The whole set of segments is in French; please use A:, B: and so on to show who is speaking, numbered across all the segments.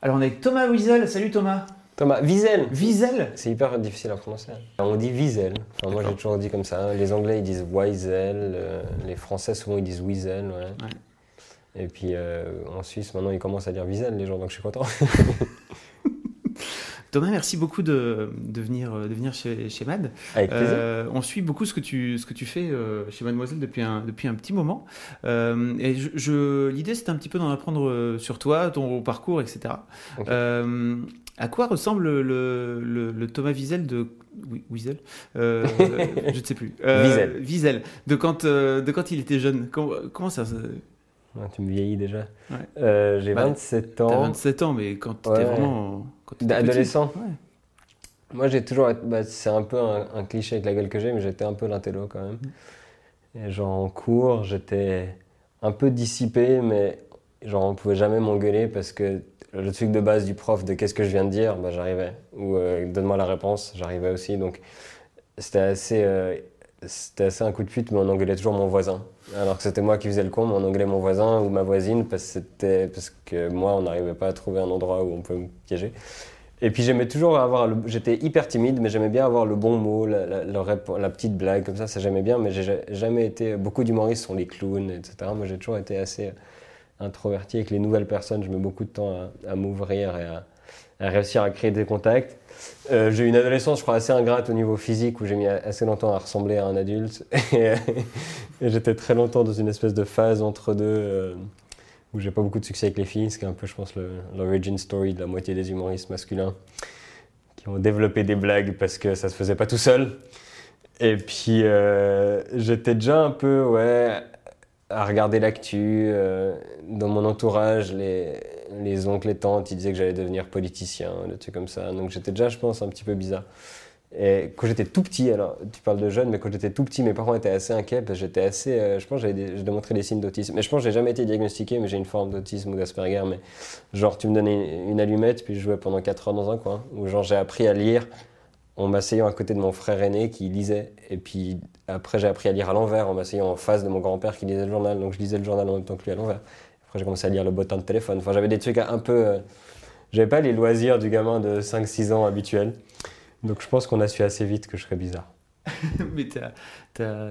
A: Alors on est avec Thomas Wiesel. Salut Thomas.
B: Thomas, Wiesel.
A: Wiesel
B: C'est hyper difficile à prononcer. On dit Wiesel. Enfin, moi j'ai toujours dit comme ça. Les Anglais ils disent Wiesel. euh, les Français souvent ils disent Wiesel. Ouais.
A: Ouais.
B: Et puis euh, en Suisse maintenant ils commencent à dire Wiesel les gens donc je suis content.
A: Thomas, merci beaucoup de, de venir, de venir chez, chez MAD.
B: Avec plaisir.
A: Euh, on suit beaucoup ce que tu, ce que tu fais euh, chez Mademoiselle depuis un, depuis un petit moment. Euh, et je, je- l'idée, c'était un petit peu d'en apprendre sur toi, ton parcours, etc. Euh, à quoi ressemble le, le, le Thomas Wiesel de. Oui, Wiesel Euh, Je ne sais plus.
B: Wiesel.
A: Wiesel. De quand, de quand il était jeune. Comment, comment ça. ça-
B: Ouais, tu me vieillis déjà.
A: Ouais.
B: J'ai
A: Bah,
B: 27
A: T'as
B: ans.
A: 27 ans, mais quand t'étais
B: Ouais.
A: vraiment. Quand t'étais
B: Adolescent.
A: petit. Ouais.
B: Moi j'ai toujours bah, c'est un peu un, un cliché avec la gueule que j'ai mais j'étais un peu l'intello quand même. Et genre en cours j'étais un peu dissipé mais genre on pouvait jamais m'engueuler parce que le truc de base du prof de qu'est-ce que je viens de dire bah, j'arrivais ou euh, donne-moi la réponse j'arrivais aussi donc c'était assez euh, c'était assez un coup de pute mais on engueulait toujours mon voisin. Alors que c'était moi qui faisais le con mais on engueulait mon voisin ou ma voisine parce que moi on n'arrivait pas à trouver un endroit où on pouvait me piéger. Et puis j'aimais toujours avoir, j'étais hyper timide, mais j'aimais bien avoir le bon mot, la, petite blague, comme ça, ça j'aimais bien, mais j'ai ja- jamais été, beaucoup d'humoristes sont les clowns, etc. Moi j'ai toujours été assez introverti avec les nouvelles personnes, je mets beaucoup de temps à, à m'ouvrir et à, à réussir à créer des contacts. Euh, j'ai eu une adolescence, je crois, assez ingrate au niveau physique, où j'ai mis assez longtemps à ressembler à un adulte. Et, et j'étais très longtemps dans une espèce de phase entre deux, euh, où j'ai pas beaucoup de succès avec les filles, ce qui est un peu, je pense, l'origin story de la moitié des humoristes masculins qui ont développé des blagues parce que ça se faisait pas tout seul. Et puis euh, j'étais déjà un peu, ouais, à regarder l'actu. euh, dans mon entourage, les, les oncles et tantes, ils disaient que j'allais devenir politicien, des trucs comme ça. Donc j'étais déjà, je pense, un petit peu bizarre. Et quand j'étais tout petit, alors tu parles de jeune, mais quand j'étais tout petit, mes parents étaient assez inquiets parce que j'étais assez. euh, je pense que je démontrais des signes d'autisme. Mais je pense que j'ai jamais été diagnostiqué, mais j'ai une forme d'autisme ou d'Asperger. Mais genre, tu me donnais une allumette, puis je jouais pendant 4 heures dans un coin. Ou genre, j'ai appris à lire en m'asseyant à côté de mon frère aîné qui lisait. Et puis après, j'ai appris à lire à l'envers en m'asseyant en face de mon grand-père qui lisait le journal. Donc je lisais le journal en même temps que lui à l'envers. Après, j'ai commencé à lire le bottin de téléphone. Enfin, j'avais des trucs un peu. euh, J'avais pas les loisirs du gamin de 5-6 ans habituel. Donc je pense qu'on a su assez vite que je serais bizarre.
A: mais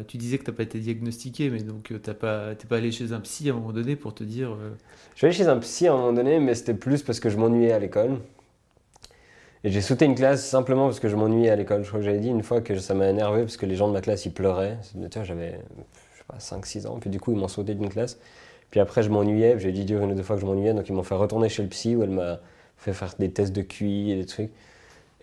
A: tu disais que t'as pas été diagnostiqué, mais donc euh, t'as pas, t'es pas allé chez un psy à un moment donné pour te dire. euh,
B: Je suis allé chez un psy à un moment donné, mais c'était plus parce que je m'ennuyais à l'école. Et j'ai sauté une classe simplement parce que je m'ennuyais à l'école. Je crois que j'avais dit une fois que ça m'a énervé parce que les gens de ma classe ils pleuraient. Tu vois, j'avais je sais pas 5-6 ans, puis du coup ils m'ont sauté d'une classe. Puis après je m'ennuyais, j'ai dit dire une ou deux fois que je m'ennuyais, donc ils m'ont fait retourner chez le psy où elle m'a fait faire des tests de QI et des trucs.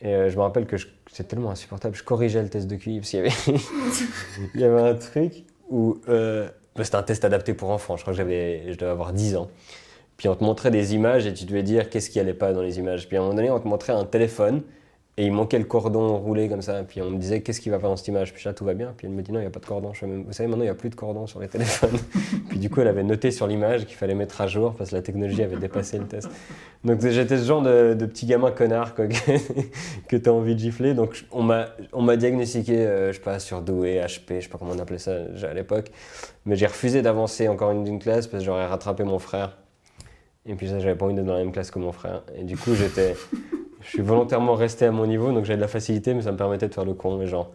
B: Et euh, je me rappelle que c'était tellement insupportable, je corrigeais le test de QI parce qu'il y avait, il y avait un truc où euh, c'était un test adapté pour enfants. Je crois que j'avais, je devais avoir 10 ans. Puis on te montrait des images et tu devais dire qu'est-ce qui allait pas dans les images. Puis à un moment donné, on te montrait un téléphone et il manquait le cordon roulé comme ça. Puis on me disait qu'est-ce qui va pas dans cette image? Puis là, tout va bien. Puis elle me dit non, il n'y a pas de cordon. Je même- Vous savez, maintenant, il n'y a plus de cordon sur les téléphones. puis du coup, elle avait noté sur l'image qu'il fallait mettre à jour parce que la technologie avait dépassé le test. Donc j'étais ce genre de, de petit gamin connard que, tu as envie de gifler. Donc on m'a diagnostiqué, euh, je sais pas, surdoué, HP, je sais pas comment on appelait ça à l'époque. Mais j'ai refusé d'avancer encore une classe parce que j'aurais rattrapé mon frère. Et puis ça, j'avais pas envie d'être dans la même classe que mon frère. Et du coup, j'étais, je suis volontairement resté à mon niveau, donc j'avais de la facilité, mais ça me permettait de faire le con. Mais genre,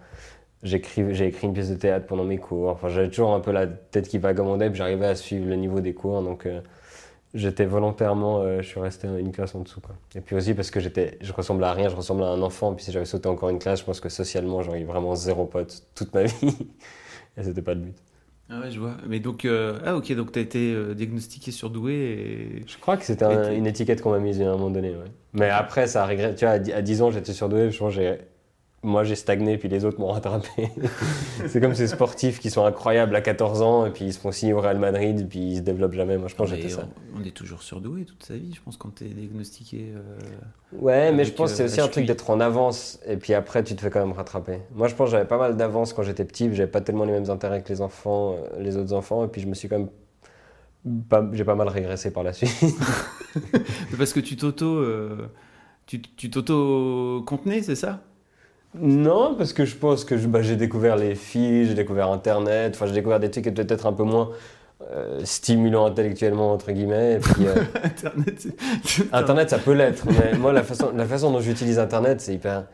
B: j'ai écrit une pièce de théâtre pendant mes cours. Enfin, j'avais toujours un peu la tête qui vagabondait, puis j'arrivais à suivre le niveau des cours. Donc, euh, j'étais volontairement, euh, je suis resté une classe en dessous. Quoi. Et puis aussi parce que j'étais, je ressemblais à rien, je ressemblais à un enfant. Puis si j'avais sauté encore une classe, je pense que socialement, j'aurais eu vraiment zéro pote toute ma vie. Et c'était pas le but.
A: Ah ouais, je vois. Mais donc, euh, ah ok, donc t'as été euh, diagnostiqué surdoué et.
B: Je crois que c'était un- une étiquette qu'on m'a mise à un moment donné. ouais. Mais après, ça a regret. Tu vois, à dix- à 10 ans, j'étais surdoué. Je pense que j'ai moi j'ai stagné puis les autres m'ont rattrapé. c'est comme ces sportifs qui sont incroyables à 14 ans et puis ils se font signer au Real Madrid et puis ils se développent jamais. Moi je pense que j'étais ça.
A: On est toujours surdoué toute sa vie, je pense, quand tu es diagnostiqué. Euh,
B: ouais, mais je pense que c'est aussi un truc d'être en avance et puis après tu te fais quand même rattraper. Moi je pense que j'avais pas mal d'avance quand j'étais petit, j'avais pas tellement les mêmes intérêts que les enfants, euh, les autres enfants et puis je me suis quand même j'ai pas mal régressé par la suite.
A: Parce que tu t'auto. Euh, tu t'auto-contenais, c'est ça?
B: Non, parce que je pense que bah, j'ai découvert les filles, j'ai découvert Internet, enfin j'ai découvert des trucs qui étaient peut-être un peu moins euh, stimulants intellectuellement, entre guillemets. Euh, Internet, Internet, ça peut l'être, mais moi la façon, la façon dont j'utilise Internet, c'est hyper...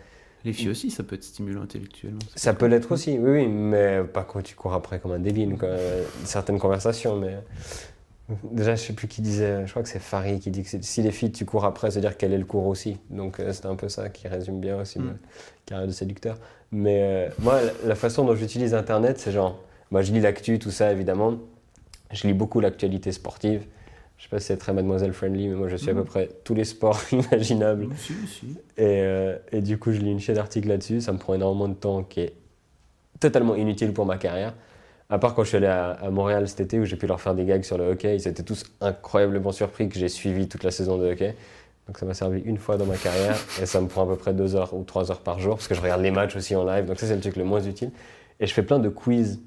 A: Les filles aussi, ça peut être stimulant intellectuellement.
B: Ça peut l'être aussi, oui, oui, mais pas quand tu cours après comme un débile, quoi. certaines conversations, mais... Déjà, je sais plus qui disait, je crois que c'est Farid qui dit que si les filles tu cours après, c'est-à-dire qu'elle est le cours aussi. Donc euh, c'est un peu ça qui résume bien aussi mm. ma carrière de séducteur. Mais euh, moi, la façon dont j'utilise Internet, c'est genre, moi je lis l'actu, tout ça évidemment. Je lis beaucoup l'actualité sportive. Je sais pas si c'est très mademoiselle friendly, mais moi je suis à mm. peu près tous les sports imaginables.
A: Si, si.
B: Et, euh, et, du coup, je lis une chaîne d'articles là-dessus. Ça me prend énormément de temps qui est totalement inutile pour ma carrière. À part quand je suis allé à, Montréal cet été où j'ai pu leur faire des gags sur le hockey, ils étaient tous incroyablement surpris que j'ai suivi toute la saison de hockey. Donc ça m'a servi une fois dans ma carrière et ça me prend à peu près deux heures ou trois heures par jour parce que je regarde les matchs aussi en live. Donc ça c'est le truc le moins utile. Et je fais plein de quiz.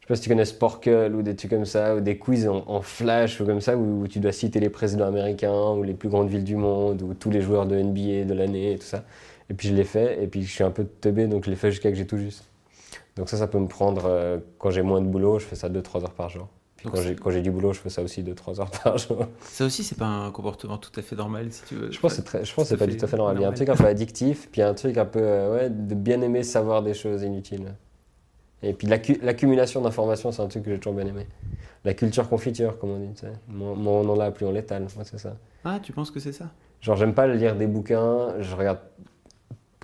B: Je sais pas si tu connais Sporkle ou des trucs comme ça, ou des quiz en, flash ou comme ça où, tu dois citer les présidents américains ou les plus grandes villes du monde ou tous les joueurs de NBA de l'année et tout ça. Et puis je l'ai fait et puis je suis un peu teubé donc je l'ai fait jusqu'à que j'ai tout juste. Donc ça, ça peut me prendre, euh, quand j'ai moins de boulot, je fais ça 2-3 heures par jour. Puis quand j'ai du boulot, je fais ça aussi 2-3 heures par jour.
A: Ça aussi, c'est pas un comportement tout à fait normal, si tu veux.
B: Je pense que c'est pas tout à fait normal. Il y a un truc un peu addictif, puis il y a un truc un peu euh, ouais, de bien aimer savoir des choses inutiles. Et puis l'accumulation d'informations, c'est un truc que j'ai toujours bien aimé. La culture confiture, comme on dit. Tu sais. Moins, on en a, plus on l'étale. Moi, c'est ça.
A: Ah, tu penses que c'est ça?
B: Genre, j'aime pas lire des bouquins, je regarde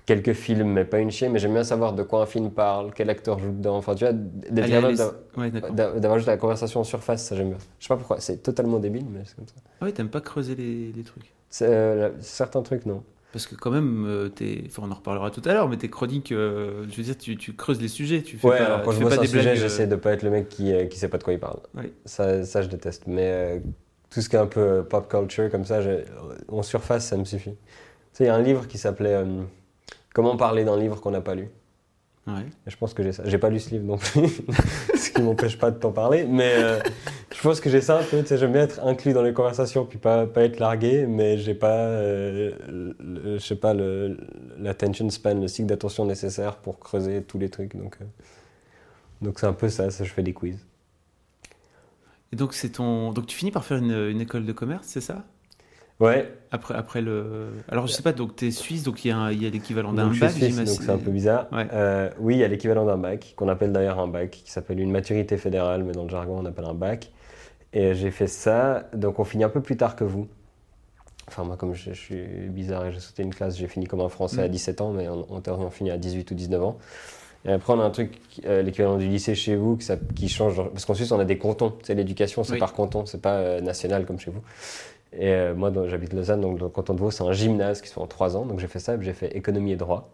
B: quelques films, mais pas une chienne, mais j'aime bien savoir de quoi un film parle, quel acteur joue dedans. Enfin, tu vois, d'avoir juste la conversation en surface, ça j'aime bien. Je sais pas pourquoi, c'est totalement débile, mais c'est comme ça.
A: Ah oui, t'aimes pas creuser les, les trucs
B: euh, Certains trucs, non.
A: Parce que quand même, euh, enfin, on en reparlera tout à l'heure, mais tes chroniques, euh, je veux dire, tu, tu, creuses les sujets. Tu fais
B: ouais,
A: pas,
B: quand je vois un sujet, j'essaie de pas être le mec qui, qui sait pas de quoi il parle. Ça, ça, je déteste. Mais tout ce qui est un peu pop culture, comme ça, en surface, ça me suffit. Tu sais, il y a un livre qui s'appelait Comment parler d'un livre qu'on n'a pas lu
A: ouais.
B: Je pense que j'ai ça. J'ai pas lu ce livre non plus, ce qui m'empêche pas de t'en parler. Mais euh, je pense que j'ai ça un peu. Tu sais, j'aime bien être inclus dans les conversations puis pas, pas être largué, mais j'ai pas, euh, je sais pas, l'attention span, le cycle d'attention nécessaire pour creuser tous les trucs. Donc, euh, donc c'est un peu ça. Ça, je fais des quiz.
A: Et donc c'est ton, donc tu finis par faire une, une école de commerce, c'est ça?
B: Ouais.
A: Après, après le. Alors, je sais pas, donc tu es suisse, donc il y a, l'équivalent d'un bac,
B: j'imagine. Donc c'est un peu bizarre. Euh, oui, il y a l'équivalent d'un bac, qu'on appelle d'ailleurs un bac, qui s'appelle une maturité fédérale, mais dans le jargon, on appelle un bac. Et j'ai fait ça, donc on finit un peu plus tard que vous. Enfin, moi, comme je, suis bizarre et j'ai sauté une classe, j'ai fini comme un Français à 17 mm. ans, mais on, on, finit à 18 ou 19 ans. Et après, on a un truc, euh, l'équivalent du lycée chez vous, ça, qui change. Parce qu'en Suisse, on a des cantons. C'est l'éducation, c'est par canton, c'est pas euh, national comme chez vous. Et euh, moi, j'habite Lausanne, donc le canton de Vaud, c'est un gymnase qui se fait en trois ans. Donc j'ai fait ça, j'ai fait économie et droit.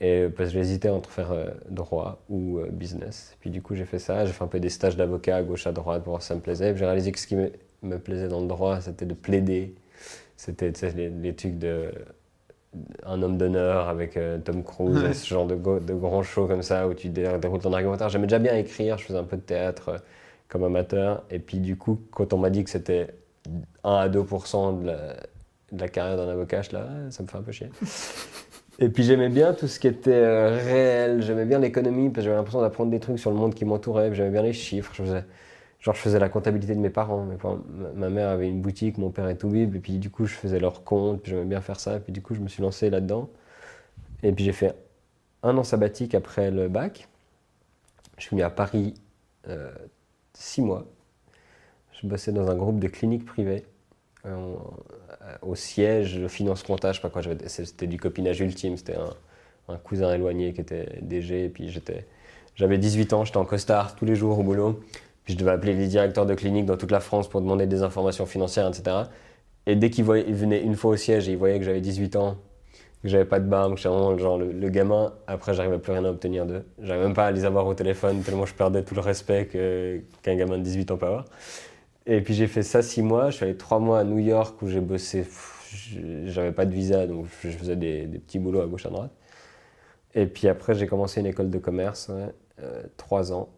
B: Et parce que j'hésitais entre faire euh, droit ou euh, business. Puis du coup, j'ai fait ça. J'ai fait un peu des stages d'avocat à gauche, à droite, pour voir si ça me plaisait. J'ai réalisé que ce qui me, me, plaisait dans le droit, c'était de plaider. C'était les, les, trucs de un homme d'honneur avec Tom Cruise, ce genre de, de grands shows comme ça où tu déroules ton argumentaire. J'aimais déjà bien écrire, je faisais un peu de théâtre comme amateur. Et puis du coup, quand on m'a dit que c'était 1 à 2% de la, de la, carrière d'un avocat, là, ça me fait un peu chier. Et puis j'aimais bien tout ce qui était euh, réel, j'aimais bien l'économie, parce que j'avais l'impression d'apprendre des trucs sur le monde qui m'entourait, j'aimais bien les chiffres, je faisais, genre je faisais la comptabilité de mes parents, ma mère avait une boutique, mon père est tout bib, et puis du coup je faisais leurs comptes, puis j'aimais bien faire ça, et puis du coup je me suis lancé là-dedans. Et puis j'ai fait un an sabbatique après le bac, je suis venu à Paris euh, six mois, je bossais dans un groupe de cliniques privées euh, au siège, le finance comptage, pas quoi, c'était du copinage ultime, c'était un, cousin éloigné qui était DG, et puis j'étais, j'avais 18 ans, j'étais en costard tous les jours au boulot, puis je devais appeler les directeurs de cliniques dans toute la France pour demander des informations financières, etc. Et dès qu'ils venaient une fois au siège et ils voyaient que j'avais 18 ans, que j'avais pas de barbe, que j'étais genre le, gamin. Après, j'arrivais plus rien à obtenir d'eux. J'arrivais même pas à les avoir au téléphone tellement je perdais tout le respect qu'un gamin de 18 ans peut avoir. Et puis j'ai fait ça six mois. Je suis allé trois mois à New York où j'ai bossé. J'avais pas de visa, donc je faisais des, petits boulots à gauche à droite. Et puis après, j'ai commencé une école de commerce, euh, trois ans,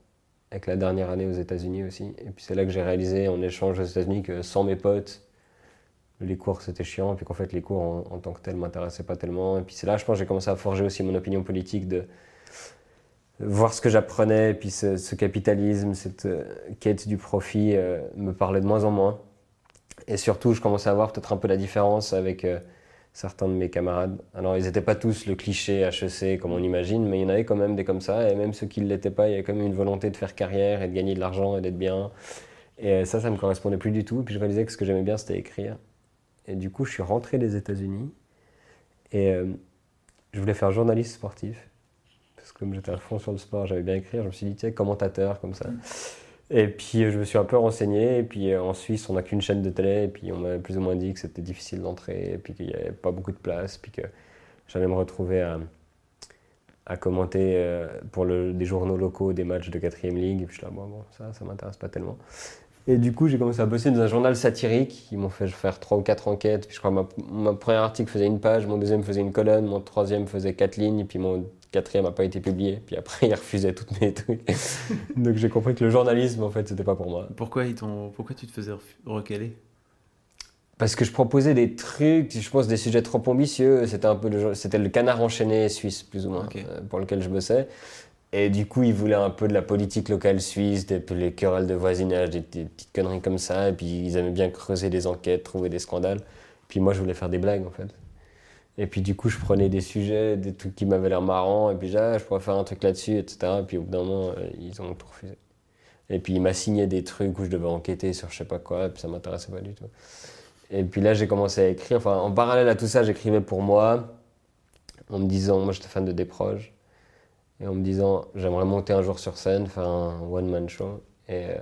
B: avec la dernière année aux États-Unis aussi. Et puis c'est là que j'ai réalisé en échange aux États-Unis que sans mes potes, les cours c'était chiant, et puis qu'en fait les cours en, tant que tels m'intéressaient pas tellement. Et puis c'est là, je pense, j'ai commencé à forger aussi mon opinion politique de voir ce que j'apprenais, et puis ce, capitalisme, cette euh, quête du profit euh, me parlait de moins en moins. Et surtout, je commençais à voir peut-être un peu la différence avec euh, certains de mes camarades. Alors, ils n'étaient pas tous le cliché HEC comme on imagine, mais il y en avait quand même des comme ça, et même ceux qui ne l'étaient pas, il y avait quand même une volonté de faire carrière et de gagner de l'argent et d'être bien. Et ça, ça me correspondait plus du tout. Puis je réalisais que ce que j'aimais bien, c'était écrire. Et du coup, je suis rentré des États-Unis et je voulais faire journaliste sportif. Comme j'étais à fond sur le sport, j'avais bien écrire. Je me suis dit, tiens, commentateur comme ça. Et puis je me suis un peu renseigné. Et puis euh, en Suisse, on n'a qu'une chaîne de télé. Et puis on m'a plus ou moins dit que c'était difficile d'entrer. Et puis qu'il n'y avait pas beaucoup de place. Puis que j'allais me retrouver à, commenter euh, pour des journaux locaux des matchs de 4ème ligue. Et puis je suis là, bon, bon ça, ça m'intéresse pas tellement. Et du coup, j'ai commencé à bosser dans un journal satirique. Ils m'ont fait faire trois ou quatre enquêtes. Puis je crois que mon premier article faisait une page, mon deuxième faisait une colonne, mon troisième faisait quatre lignes, puis mon quatrième n'a pas été publié. Puis après, ils refusaient toutes mes trucs. Donc j'ai compris que le journalisme, en fait, c'était pas pour moi.
A: Pourquoi, ils Pourquoi tu te faisais recaler?
B: Parce que je proposais des trucs, je pense des sujets trop ambitieux. C'était un peu le, c'était le canard enchaîné suisse, plus ou moins, euh, pour lequel je bossais. Et du coup, ils voulaient un peu de la politique locale suisse, des, les querelles de voisinage, des, petites conneries comme ça. Et puis, ils aimaient bien creuser des enquêtes, trouver des scandales. Puis moi, je voulais faire des blagues, en fait. Et puis, du coup, je prenais des sujets, des trucs qui m'avaient l'air marrants. Et puis, ah, je pourrais faire un truc là-dessus, etc. Et puis, au bout d'un moment, euh, ils ont tout refusé. Et puis, il m'a signé des trucs où je devais enquêter sur je sais pas quoi. Et puis, ça m'intéressait pas du tout. Et puis là, j'ai commencé à écrire. Enfin, en parallèle à tout ça, j'écrivais pour moi, en me disant, moi, j'étais fan de Desproges et en me disant j'aimerais monter un jour sur scène, faire un one-man show. Euh,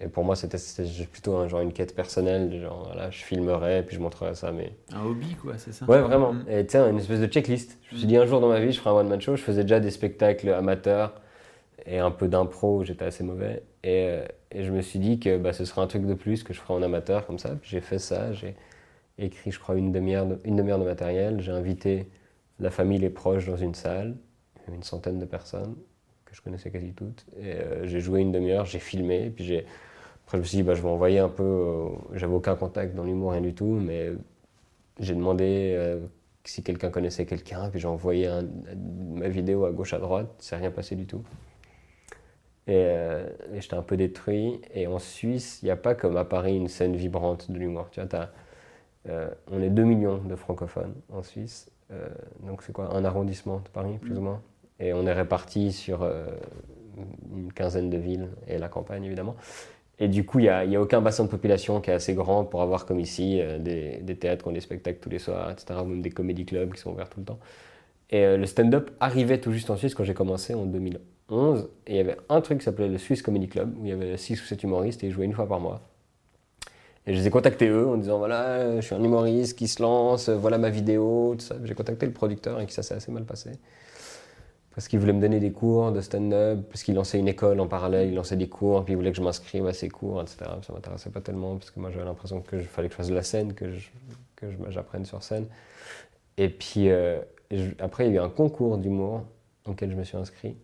B: et, pour moi, c'était plutôt un, genre une quête personnelle, genre voilà, je filmerais puis je montrerais ça. Mais...
A: Un hobby, quoi, c'est ça
B: Ouais, vraiment. Mm. Et tiens, une espèce de checklist. Je me suis dit un jour dans ma vie, je ferai un one-man show. Je faisais déjà des spectacles amateurs et un peu d'impro où j'étais assez mauvais. Et, euh, et, je me suis dit que bah, ce serait un truc de plus que je ferais en amateur comme ça. J'ai fait ça, j'ai écrit, je crois, une demi-heure de, demi de matériel. J'ai invité la famille, les proches dans une salle une centaine de personnes que je connaissais quasi toutes. Et euh, j'ai joué une demi-heure, j'ai filmé, puis j'ai. Après, je me suis dit, bah, je vais envoyer un peu. Euh, j'avais aucun contact dans l'humour, rien du tout, mais j'ai demandé euh, si quelqu'un connaissait quelqu'un, puis j'ai envoyé ma vidéo à gauche, à droite, c'est rien passé du tout. Et, j'étais un peu détruit. Et en Suisse, il n'y a pas comme à Paris une scène vibrante de l'humour. Tu vois, on est 2 millions de francophones en Suisse. donc c'est quoi Un arrondissement de Paris, plus ou moins et on est répartis sur euh, une quinzaine de villes et la campagne, évidemment. Et du coup, il n'y a, aucun bassin de population qui est assez grand pour avoir, comme ici, euh, des, théâtres qui ont des spectacles tous les soirs, etc., ou même des comédie clubs qui sont ouverts tout le temps. Et euh, le stand-up arrivait tout juste en Suisse quand j'ai commencé en 2011. Et il y avait un truc qui s'appelait le Swiss Comedy Club, où il y avait 6 ou 7 humoristes et ils jouaient une fois par mois. Et je les ai contactés eux en disant voilà, je suis un humoriste qui se lance, voilà ma vidéo, tout ça. J'ai contacté le producteur et ça s'est assez mal passé parce qu'il voulait me donner des cours de stand-up, parce qu'il lançait une école en parallèle, il lançait des cours, puis il voulait que je m'inscrive à ses cours, etc. Ça m'intéressait pas tellement, parce que moi j'avais l'impression qu'il fallait que je fasse de la scène, que j'apprenne sur scène. Et puis euh, après, il y a eu un concours d'humour auquel je me suis inscrit.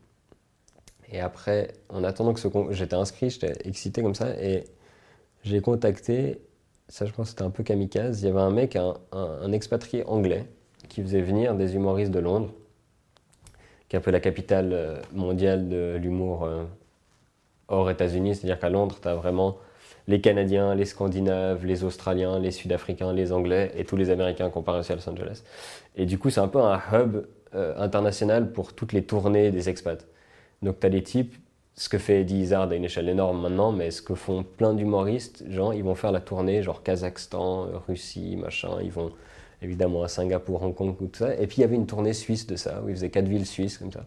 B: Et après, en attendant que ce concours, j'étais inscrit, j'étais excité comme ça, et j'ai contacté, ça je pense c'était un peu kamikaze, il y avait un mec, un expatrié anglais, qui faisait venir des humoristes de Londres qui un peu la capitale euh, mondiale de l'humour euh, hors États-Unis. C'est-à-dire qu'à Londres, tu as vraiment les Canadiens, les Scandinaves, les Australiens, les Sud-Africains, les Anglais et tous les Américains comparés à Los Angeles. Et du coup, c'est un peu un hub euh, international pour toutes les tournées des expats. Donc, tu as des types, ce que fait Eddie Izzard à une échelle énorme maintenant, mais ce que font plein d'humoristes, genre, ils vont faire la tournée, genre Kazakhstan, Russie, machin, ils vont évidemment à Singapour, Hong Kong, tout ça. Et puis il y avait une tournée suisse de ça, où ils faisaient quatre villes suisses comme ça.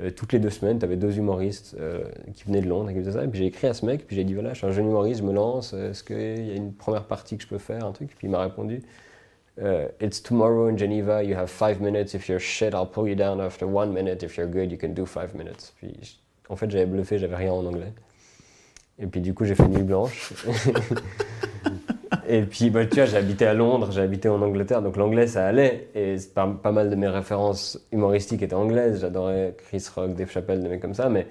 B: Euh, toutes les deux semaines, tu avais deux humoristes euh, qui venaient de Londres et qui ça. Et puis j'ai écrit à ce mec, puis j'ai dit voilà, je suis un jeune humoriste, je me lance, est-ce qu'il y a une première partie que je peux faire, un truc? Puis il m'a répondu It's tomorrow in Geneva, you have five minutes. If you're shit, I'll pull you down after one minute. If you're good, you can do five minutes. En fait, j'avais bluffé, j'avais rien en anglais. Et puis, du coup, j'ai fait nuit blanche. Et puis, bah, tu vois, habité à Londres, habité en Angleterre, donc l'anglais, ça allait. Et pas, pas, mal de mes références humoristiques étaient anglaises. J'adorais Chris Rock, Dave Chappelle, des mecs comme ça, mais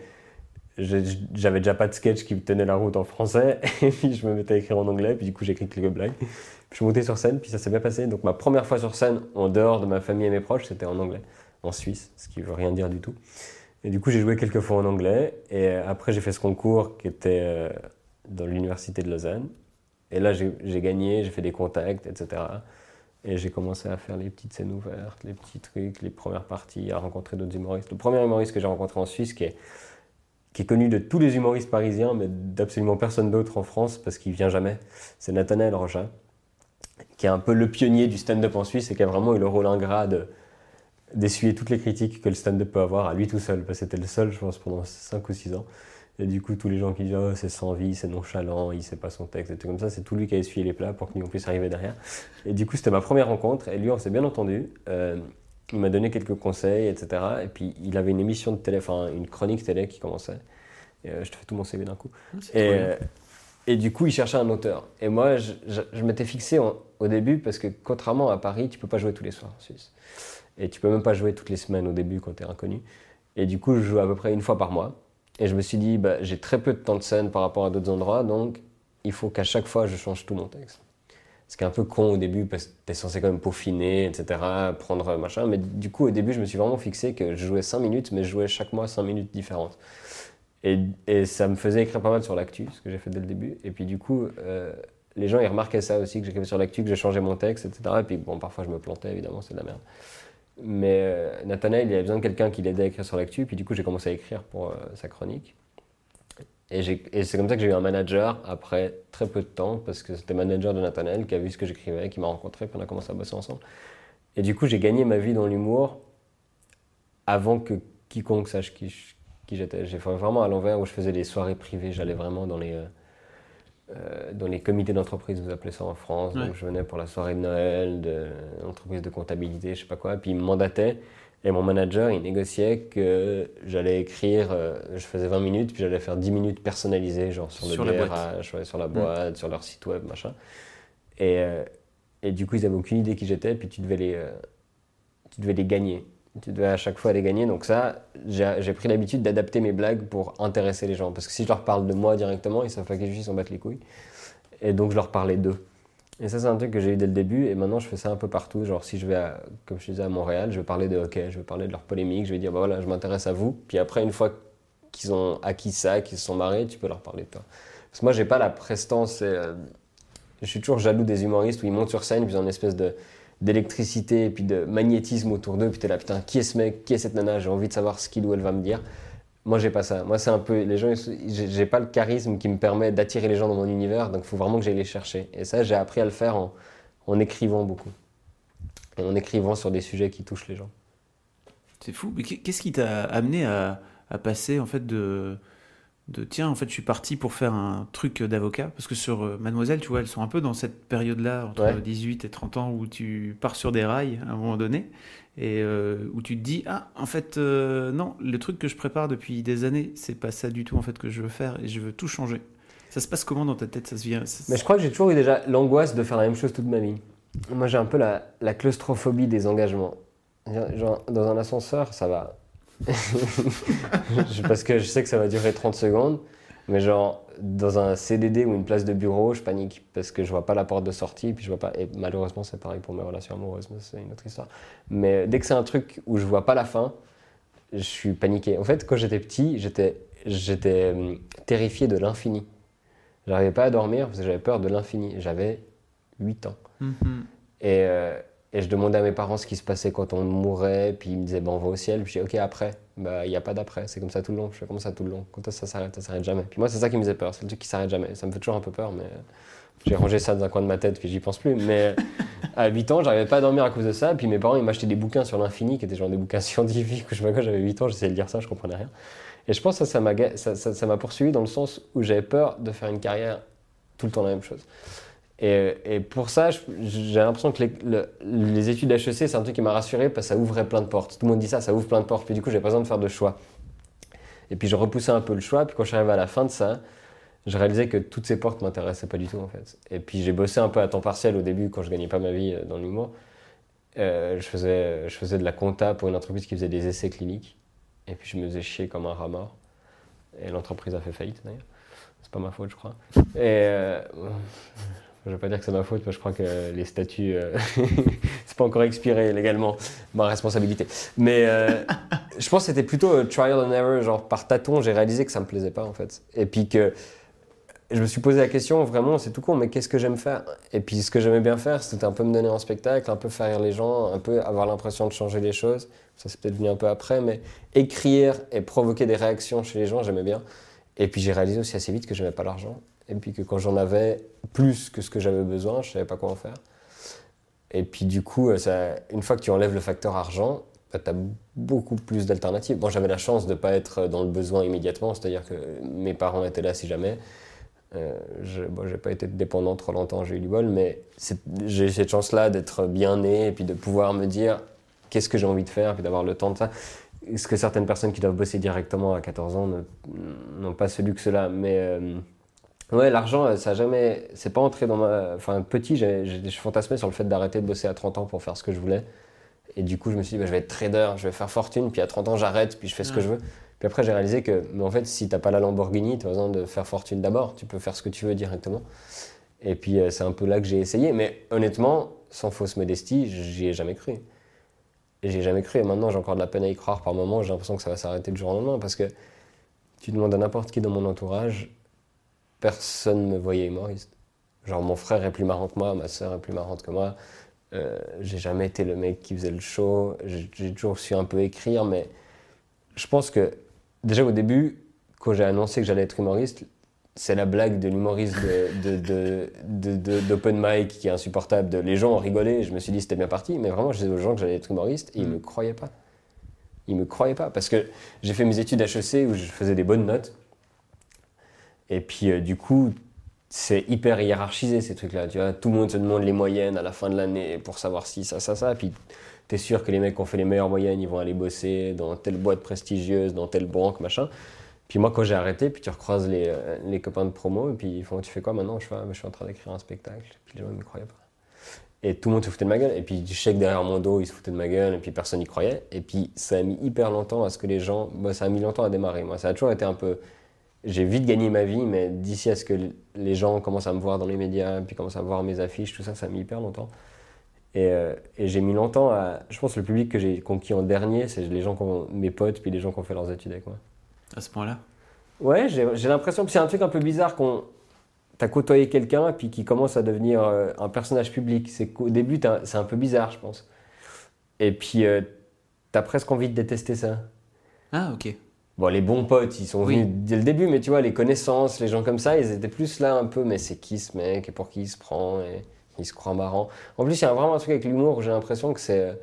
B: j'avais déjà pas de sketch qui tenait la route en français. Et puis, je me mettais à écrire en anglais, puis du coup, j'ai écrit quelques blagues. Puis, je suis monté sur scène, puis ça s'est bien passé. Donc, ma première fois sur scène, en dehors de ma famille et mes proches, c'était en anglais, en Suisse, ce qui veut rien dire du tout. Et du coup, j'ai joué quelques fois en anglais. Et après, j'ai fait ce concours qui était euh, dans l'université de Lausanne. Et là, j'ai gagné, j'ai fait des contacts, etc. Et j'ai commencé à faire les petites scènes ouvertes, les petits trucs, les premières parties, à rencontrer d'autres humoristes. Le premier humoriste que j'ai rencontré en Suisse, qui est, connu de tous les humoristes parisiens, mais d'absolument personne d'autre en France, parce qu'il vient jamais, c'est Nathanaël Rocha, qui est un peu le pionnier du stand-up en Suisse et qui a vraiment eu le rôle ingrat d'essuyer toutes les critiques que le stand-up peut avoir à lui tout seul, parce que c'était le seul, je pense, pendant 5 ou 6 ans. Et du coup, tous les gens qui disent oh, c'est sans vie, c'est nonchalant, il sait pas son texte, et tout comme ça, c'est tout lui qui a essuyé les plats pour que nous on puisse arriver derrière. Et du coup, c'était ma première rencontre, et lui, on s'est bien entendu. Euh, il m'a donné quelques conseils, etc. Et puis, il avait une émission de télé, enfin, une chronique télé qui commençait. Et, euh, je te fais tout mon CV d'un coup. Et, euh, et, du coup, il cherchait un auteur. Et moi, je, je, m'étais fixé au début parce que, contrairement à Paris, tu peux pas jouer tous les soirs en Suisse. Et tu peux même pas jouer toutes les semaines au début quand tu es inconnu. Et du coup, je joue à peu près une fois par mois. Et je me suis dit, bah, j'ai très peu de temps de scène par rapport à d'autres endroits, donc il faut qu'à chaque fois je change tout mon texte. Ce qui est un peu con au début parce que tu es censé quand même peaufiner, etc., prendre machin. Mais du coup, au début, je me suis vraiment fixé que je jouais 5 minutes, mais je jouais chaque mois 5 minutes différentes. Et, et ça me faisait écrire pas mal sur l'actu, ce que j'ai fait dès le début. Et puis du coup, euh, les gens ils remarquaient ça aussi, que j'écrivais sur l'actu, que j'ai changé mon texte, etc. Et puis bon, parfois je me plantais, évidemment, c'est de la merde. Mais euh, Nathanaël, il avait besoin de quelqu'un qui l'aidait à écrire sur l'actu, puis du coup, j'ai commencé à écrire pour euh, sa chronique. Et, c'est comme ça que j'ai eu un manager après très peu de temps, parce que c'était manager de Nathanaël qui a vu ce que j'écrivais, qui m'a rencontré, puis on a commencé à bosser ensemble. Et du coup, j'ai gagné ma vie dans l'humour avant que quiconque sache qui, qui j'étais. J'ai vraiment à l'envers où je faisais des soirées privées, j'allais vraiment dans les. Euh, euh, dans les comités d'entreprise, vous appelez ça en France. Donc je venais pour la soirée de Noël, de l'entreprise de comptabilité, je sais pas quoi. Puis il me mandatait et mon manager, il négociait que j'allais écrire, euh, je faisais 20 minutes, puis j'allais faire 10 minutes personnalisées, genre sur, le DRH, sur la mm. boîte, sur leur site web, machin. Et, euh, et du coup, ils n'avaient aucune idée qui j'étais, puis tu devais les, tu devais les gagner. Tu devais à chaque fois les gagner. Donc ça, j'ai pris l'habitude d'adapter mes blagues pour intéresser les gens. Parce que si je leur parle de moi directement, ils savent pas qui je suis, ils s'en battent les couilles. Et donc je leur parlais d'eux. Et ça, c'est un truc que j'ai eu dès le début. Et maintenant, je fais ça un peu partout. Genre, si je vais, à, comme je disais, à Montréal, je vais parler de hockey, je vais parler de leur polémique, je vais dire, bah voilà, je m'intéresse à vous. Puis après, une fois qu'ils ont acquis ça, qu'ils se sont marrés, tu peux leur parler de toi. Parce que moi, j'ai pas la prestance. Euh, je suis toujours jaloux des humoristes où ils montent sur scène, puis ils ont une espèce de d'électricité et puis de magnétisme autour d'eux. Puis t'es là, putain, qui est ce mec? Qui est cette nana? J'ai envie de savoir ce qu'il ou elle va me dire. Moi, j'ai pas ça. Moi, c'est un peu. Les gens, j'ai pas le charisme qui me permet d'attirer les gens dans mon univers. Donc, il faut vraiment que j'aille les chercher. Et ça, j'ai appris à le faire en, en écrivant beaucoup. Et en écrivant sur des sujets qui touchent les gens.
A: C'est fou. Mais qu'est-ce qui t'a amené à, à, passer, en fait, de de tiens, en fait, je suis parti pour faire un truc d'avocat. Parce que sur euh, Mademoiselle, tu vois, elles sont un peu dans cette période-là, entre 18 et 30 ans, où tu pars sur des rails à un moment donné, et euh, où tu te dis, ah, en fait, euh, non, le truc que je prépare depuis des années, c'est pas ça du tout, en fait, que je veux faire, et je veux tout changer. Ça se passe comment dans ta tête? Ça se vient
B: Mais je crois que j'ai toujours eu déjà l'angoisse de faire la même chose toute ma vie. Moi, j'ai un peu la, la claustrophobie des engagements. Genre, dans un ascenseur, ça va parce que je sais que ça va durer 30 secondes. Mais genre, dans un CDD ou une place de bureau, je panique parce que je vois pas la porte de sortie. Puis je vois pas, et malheureusement, c'est pareil pour mes relations amoureuses, mais c'est une autre histoire. Mais dès que c'est un truc où je vois pas la fin, je suis paniqué. En fait, quand j'étais petit, j'étais, j'étais hum, terrifié de l'infini. J'arrivais pas à dormir parce que j'avais peur de l'infini. J'avais 8 ans. Mm-hmm. Et, euh, et je demandais à mes parents ce qui se passait quand on mourait, puis ils me disaient, bah, on va au ciel. Puis je dis, ok, après. Bah, il n'y a pas d'après, c'est comme ça tout le long. Je fais comme ça tout le long. Quand ça s'arrête, ça s'arrête jamais. Puis moi, c'est ça qui me faisait peur, c'est le truc qui s'arrête jamais. Ça me fait toujours un peu peur, mais j'ai rangé ça dans un coin de ma tête, puis j'y pense plus. Mais à 8 ans, j'arrivais pas à dormir à cause de ça. Puis mes parents, ils m'achetaient des bouquins sur l'infini, qui étaient genre des bouquins scientifiques. Je sais pas quoi, j'avais 8 ans, j'essayais de lire ça, je comprenais rien. Et je pense que ça m'a ça, ça, poursuivi dans le sens où j'avais peur de faire une carrière tout le temps la même chose. Et, pour ça, j'ai l'impression que les, le- les études HEC, c'est un truc qui m'a rassuré parce que ça ouvrait plein de portes. Tout le monde dit ça, ça ouvre plein de portes. Puis du coup, j'ai pas besoin de faire de choix. Et puis je repoussais un peu le choix. Puis quand je suis à la fin de ça, je réalisais que toutes ces portes m'intéressaient pas du tout en fait. Et puis j'ai bossé un peu à temps partiel au début quand je gagnais pas ma vie euh, dans l'humour. Euh, je, faisais, je faisais de la compta pour une entreprise qui faisait des essais cliniques. Et puis je me faisais chier comme un rat mort. Et l'entreprise a fait faillite d'ailleurs. C'est pas ma faute, je crois. Et euh, je vais pas dire que c'est ma faute, que je crois que les statuts, euh, c'est pas encore expiré légalement, ma responsabilité. Mais euh, je pense que c'était plutôt euh, trial and error, genre par tâton, j'ai réalisé que ça me plaisait pas en fait. Et puis que je me suis posé la question, vraiment, c'est tout con, mais qu'est-ce que j'aime faire? Et puis ce que j'aimais bien faire, c'était un peu me donner en spectacle, un peu faire rire les gens, un peu avoir l'impression de changer les choses. Ça, c'est peut-être venu un peu après, mais écrire et provoquer des réactions chez les gens, j'aimais bien. Et puis j'ai réalisé aussi assez vite que j'aimais pas l'argent. Et puis que quand j'en avais plus que ce que j'avais besoin, je savais pas quoi en faire. Et puis du coup, euh, ça, une fois que tu enlèves le facteur argent, bah, tu as beaucoup plus d'alternatives. Bon, j'avais la chance de ne pas être dans le besoin immédiatement, c'est-à-dire que mes parents étaient là si jamais. Euh, je n'ai pas été dépendant trop longtemps, j'ai eu du bol, mais j'ai cette chance-là d'être bien né et puis de pouvoir me dire qu'est-ce que j'ai envie de faire, puis d'avoir le temps de ça. Ce que certaines personnes qui doivent bosser directement à 14 ans ne- n'ont pas ce luxe-là? Mais euh, ouais, l'argent, euh, ça a jamais. C'est pas entré dans ma. Enfin, petit, j'ai- fantasmais sur le fait d'arrêter de bosser à 30 ans pour faire ce que je voulais. Et du coup, je me suis dit, bah, je vais être trader, je vais faire fortune, puis à 30 ans, j'arrête, puis je fais ce que je veux. Puis après, j'ai réalisé que, mais en fait, si t'as pas la Lamborghini, tu as besoin de faire fortune d'abord. Tu peux faire ce que tu veux directement. Et puis, euh, c'est un peu là que j'ai essayé. Mais honnêtement, sans fausse modestie, j'y ai jamais cru. Et J'ai jamais cru. Et maintenant, j'ai encore de la peine à y croire par moment. J'ai l'impression que ça va s'arrêter du jour au lendemain. Parce que tu demandes à n'importe qui dans mon entourage, personne ne me voyait humoriste. Genre, mon frère est plus marrant que moi, ma soeur est plus marrante que moi. Euh, j'ai jamais été le mec qui faisait le show. J'ai toujours su un peu écrire, mais je pense que déjà au début, quand j'ai annoncé que j'allais être humoriste, c'est la blague de l'humoriste de, de, de, de- de- d'open mic qui est insupportable. De, les gens ont rigolé, je me suis dit c'était bien parti, mais vraiment je disais aux gens que j'allais être humoriste et ils
A: Mm.
B: me croyaient pas. Ils me croyaient pas parce que j'ai fait mes études HEC où je faisais des bonnes notes. Et puis euh, du coup, c'est hyper hiérarchisé ces trucs-là. Tu vois, tout le monde se demande les moyennes à la fin de l'année pour savoir si ça, ça, ça. Puis t'es sûr que les mecs qui ont fait les meilleures moyennes, ils vont aller bosser dans telle boîte prestigieuse, dans telle banque, machin. Puis moi, quand j'ai arrêté, puis tu recroises les, euh, les copains de promo, et puis ils font Tu fais quoi maintenant? Je suis en train d'écrire un spectacle. Puis les gens, ils me croyaient pas. Et tout le monde se foutait de ma gueule. Et puis je sais que derrière mon dos, ils se foutaient de ma gueule, et puis personne n'y croyait. Et puis ça a mis hyper longtemps à ce que les gens. Bah, ça a mis longtemps à démarrer. Moi, ça a toujours été un peu. J'ai vite gagné ma vie, mais d'ici à ce que les gens commencent à me voir dans les médias, puis commencent à voir mes affiches, tout ça, ça a mis hyper longtemps. Et, euh, et j'ai mis longtemps à. Je pense que le public que j'ai conquis en dernier, c'est les gens, qui ont- mes potes, puis les gens qui ont fait leurs études avec moi.
A: À ce point-là?
B: Ouais, j'ai l'impression que c'est un truc un peu bizarre qu'on. T'as côtoyé quelqu'un puis qui commence à devenir euh, un personnage public. C'est qu'au début, c'est un peu bizarre, je pense. Et puis, euh, t'as presque envie de détester ça.
A: Ah, ok.
B: Bon, les bons potes, ils sont
A: Oui.
B: venus dès le début, mais tu vois, les connaissances, les gens comme ça, ils étaient plus là un peu, mais c'est qui ce mec et pour qui il se prend et il se croit marrant. En plus, il y a vraiment un truc avec l'humour où j'ai l'impression que c'est. euh,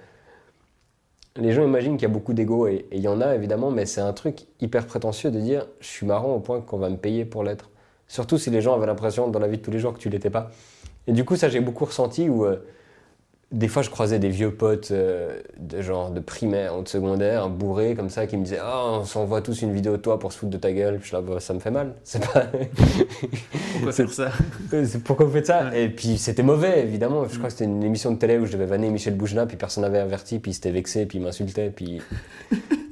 B: Les gens imaginent qu'il y a beaucoup d'ego et et il y en a évidemment, mais c'est un truc hyper prétentieux de dire je suis marrant au point qu'on va me payer pour l'être. Surtout si les gens avaient l'impression dans la vie de tous les jours que tu l'étais pas. Et du coup, ça j'ai beaucoup ressenti où euh, des fois je croisais des vieux potes euh, de genre de primaire ou de secondaire, bourrés comme ça, qui me disaient Ah, on s'envoie tous une vidéo de toi pour se foutre de ta gueule. Puis je suis là, Bah, ça me fait mal. C'est pas.
A: Pourquoi faire ça
B: Euh, pourquoi vous faites ça
A: Ouais.
B: Et puis c'était mauvais, évidemment. Je crois que c'était une émission de télé où je devais vanner Michel Boujna, puis personne n'avait averti, puis il s'était vexé, puis il m'insultait, puis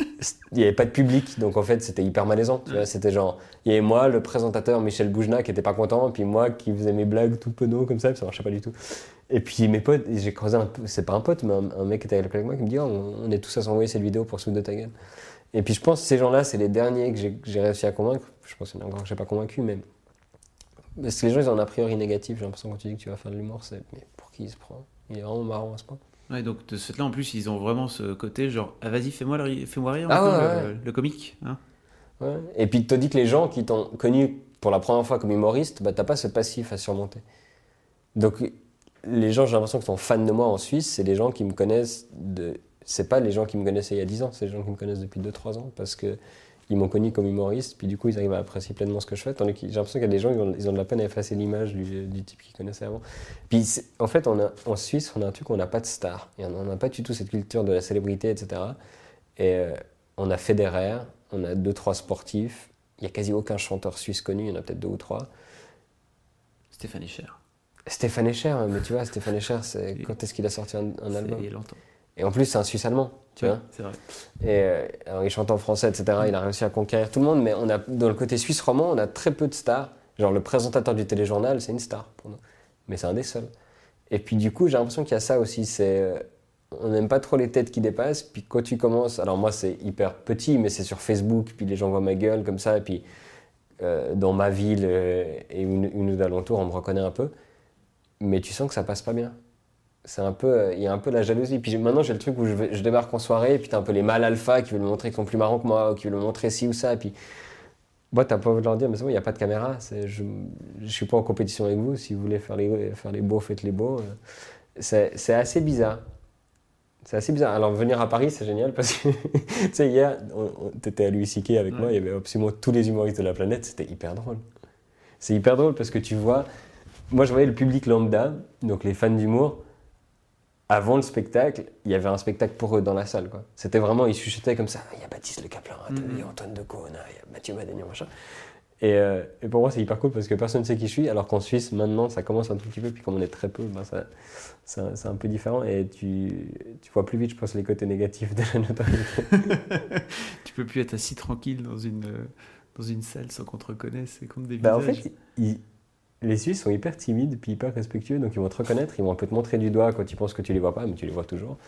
B: il n'y avait pas de public, donc en fait c'était hyper malaisant. tu vois. C'était genre, il y avait moi, le présentateur Michel Boujna, qui était pas content, puis moi qui faisais mes blagues tout penaud comme ça, puis ça marchait pas du tout. Et puis mes potes, j'ai croisé un c'est pas un pote, mais un, un mec qui était avec moi qui me dit, Oh, on on est tous à s'envoyer cette vidéo pour se de ta gueule. Et puis je pense que ces gens-là, c'est les derniers que j'ai- réussi à convaincre. Je pense qu'il y en a encore que j'ai pas convaincu, mais parce que les gens, ils ont un a priori négatif. J'ai l'impression quand tu dis que tu vas faire de l'humour, c'est mais pour qui il se prend? Il est vraiment marrant à ce point.
A: Ouais, donc de ce fait-là, en plus, ils ont vraiment ce côté genre, ah, vas-y, fais-moi rire,
B: Ah
A: maintenant,
B: ouais,
A: le, le comique. Hein
B: Ouais. Et puis, tu te dis que les gens qui t'ont connu pour la première fois comme humoriste, bah, t'as pas ce passif à surmonter. Donc, les gens, j'ai l'impression, qui sont fans de moi en Suisse, c'est les gens qui me connaissent de. C'est pas les gens qui me connaissaient il y a 10 ans, c'est les gens qui me connaissent depuis 2-3 ans parce que ils m'ont connu comme humoriste, puis du coup, ils arrivent à apprécier pleinement ce que je fais. Tandis que j'ai l'impression qu'il y a des gens, ils ont, ils ont de la peine à effacer l'image du, du, type qu'ils connaissaient avant. Puis en fait, on a, en Suisse, on a un truc où on n'a pas de star. on n'a pas du tout cette culture de la célébrité, etc. Et euh, on a Federer, on a deux, trois sportifs. Il n'y a quasi aucun chanteur suisse connu, il y en a peut-être deux ou trois.
A: Stéphane Echer.
B: Stéphane Echer, mais tu vois, Stéphane Echer, c'est quand est-ce qu'il a sorti un, un album?
A: Il y a longtemps.
B: Et en plus, c'est un Suisse allemand, tu vois.
A: C'est vrai.
B: Et euh, alors, il chante en français, etc. Il a réussi à conquérir tout le monde, mais on a, dans le côté suisse roman, on a très peu de stars. Genre, le présentateur du téléjournal, c'est une star pour nous. Mais c'est un des seuls. Et puis, du coup, j'ai l'impression qu'il y a ça aussi. C'est. Euh, on n'aime pas trop les têtes qui dépassent. Puis quand tu commences, alors moi c'est hyper petit, mais c'est sur Facebook, puis les gens voient ma gueule comme ça, et puis euh, dans ma ville et une, une ou d'alentour, on me reconnaît un peu. Mais tu sens que ça passe pas bien c'est un peu euh, il y a un peu la jalousie. Puis maintenant j'ai le truc où je, je, débarque en soirée et puis t'as un peu les mâles alpha qui veulent me montrer qu'ils sont plus marrants que moi ou qui veulent me montrer ci ou ça et puis moi t'as pas envie de leur dire mais c'est bon il n'y a pas de caméra je je suis pas en compétition avec vous si vous voulez faire les faire les beaux faites les beaux c'est assez bizarre. C'est assez bizarre. Alors venir à Paris c'est génial parce que tu sais hier t'étais à Louis avec moi il y avait absolument tous les humoristes de la planète c'était hyper drôle. C'est hyper drôle parce que tu vois moi je voyais le public lambda donc les fans d'humour avant le spectacle, il y avait un spectacle pour eux dans la salle. C'était vraiment, ils chuchotaient comme ça. Il y a Baptiste Le Caplin, il y a Antoine de Caunes, il y a Mathieu Madagnon, machin. Euh, et, pour moi, c'est hyper cool parce que personne ne sait qui je suis, alors qu'en Suisse, maintenant, ça commence un tout petit peu, puis comme on est très peu, ben ça, c'est un peu différent et tu, tu vois plus vite, je pense, les côtés négatifs de la notoriété.
A: tu peux plus être assis tranquille dans une, dans une salle sans qu'on te reconnaisse et qu'on te
B: bah, En fait, il, les Suisses sont hyper timides puis hyper respectueux, donc ils vont te reconnaître, ils vont un peu te montrer du doigt quand tu penses que tu les vois pas, mais tu les vois toujours.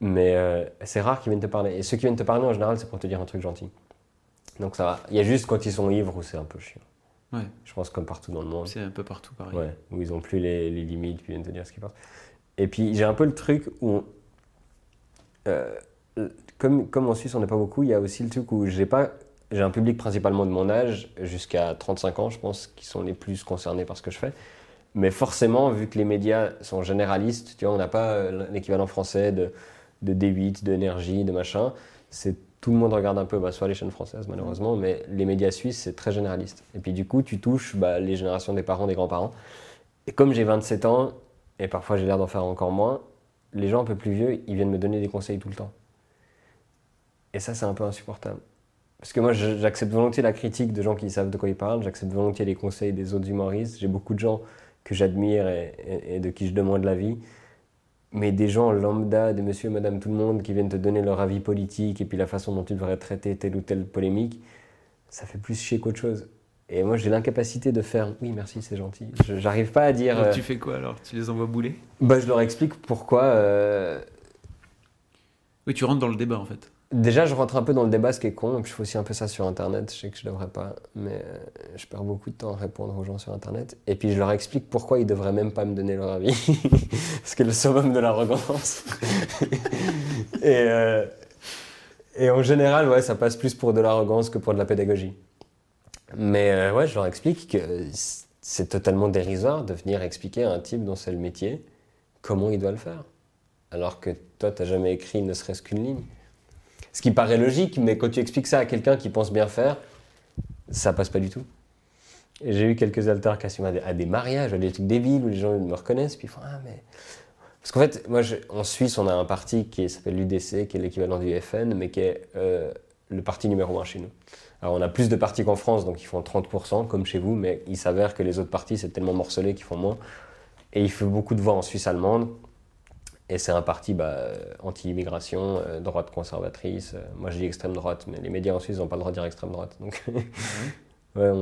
B: Mais euh, c'est rare qu'ils viennent te parler. Et ceux qui viennent te parler en général, c'est pour te dire un truc gentil. Donc ça va. Il y a juste quand ils sont ivres où c'est un peu chiant.
A: Ouais.
B: Je pense comme partout dans le monde.
A: C'est un peu partout pareil.
B: Ouais, où ils ont plus les, limites, puis ils viennent te dire ce qu'ils pensent. Et puis j'ai un peu le truc où. Euh, comme, comme en Suisse on n'est pas beaucoup, il y a aussi le truc où j'ai pas j'ai un public principalement de mon âge, jusqu'à 35 ans, je pense, qui sont les plus concernés par ce que je fais. Mais forcément, vu que les médias sont généralistes, tu vois, on n'a pas euh, l'équivalent français de, de D8, d'énergie, de machin. C'est tout le monde regarde un peu, bah, soit les chaînes françaises malheureusement, mais les médias suisses, c'est très généraliste. Et puis du coup, tu touches bah, les générations des parents, des grands-parents. Et comme j'ai 27 ans, et parfois j'ai l'air d'en faire encore moins, les gens un peu plus vieux, ils viennent me donner des conseils tout le temps. Et ça, c'est un peu insupportable. Parce que moi, j'accepte volontiers la critique de gens qui savent de quoi ils parlent, j'accepte volontiers les conseils des autres humoristes. J'ai beaucoup de gens que j'admire et, de qui je demande l'avis. Mais des gens lambda, des monsieur et madame tout le monde qui viennent te donner leur avis politique et puis la façon dont tu devrais traiter telle ou telle polémique, ça fait plus chier qu'autre chose. Et moi, j'ai l'incapacité de faire oui, merci, c'est gentil. J'arrive pas à dire.
A: Euh, tu fais quoi alors? Tu les envoies bouler?
B: Bah, Je leur explique pourquoi. Euh,
A: oui, tu rentres dans le débat en fait.
B: Déjà, je rentre un peu dans le débat, ce qui est con. Et puis, je fais aussi un peu ça sur Internet. Je sais que je devrais pas, mais euh, je perds beaucoup de temps à répondre aux gens sur Internet. Et puis, je leur explique pourquoi ils devraient même pas me donner leur avis. Parce que le summum de l'arrogance. et, euh, et en général, ouais, ça passe plus pour de l'arrogance que pour de la pédagogie. Mais euh, ouais, je leur explique que c'est totalement dérisoire de venir expliquer à un type dont c'est le métier comment il doit le faire. Alors que toi, tu n'as jamais écrit ne serait-ce qu'une ligne. Ce qui paraît logique, mais quand tu expliques ça à quelqu'un qui pense bien faire, ça passe pas du tout. J'ai eu quelques altercations à des, à des mariages, à des trucs débiles où les gens me reconnaissent, puis ils font Ah, mais. Parce qu'en fait, moi, en Suisse, on a un parti qui s'appelle l'UDC, qui est l'équivalent du FN, mais qui est euh, le parti numéro un chez nous. Alors, on a plus de partis qu'en France, donc ils font 30%, comme chez vous, mais il s'avère que les autres partis, c'est tellement morcelé qu'ils font moins. Et il fait beaucoup de voix en Suisse allemande. Et c'est un parti bah, anti-immigration, euh, droite conservatrice. Euh, moi je dis extrême droite, mais les médias en Suisse n'ont pas le droit de dire extrême droite. Donc ouais,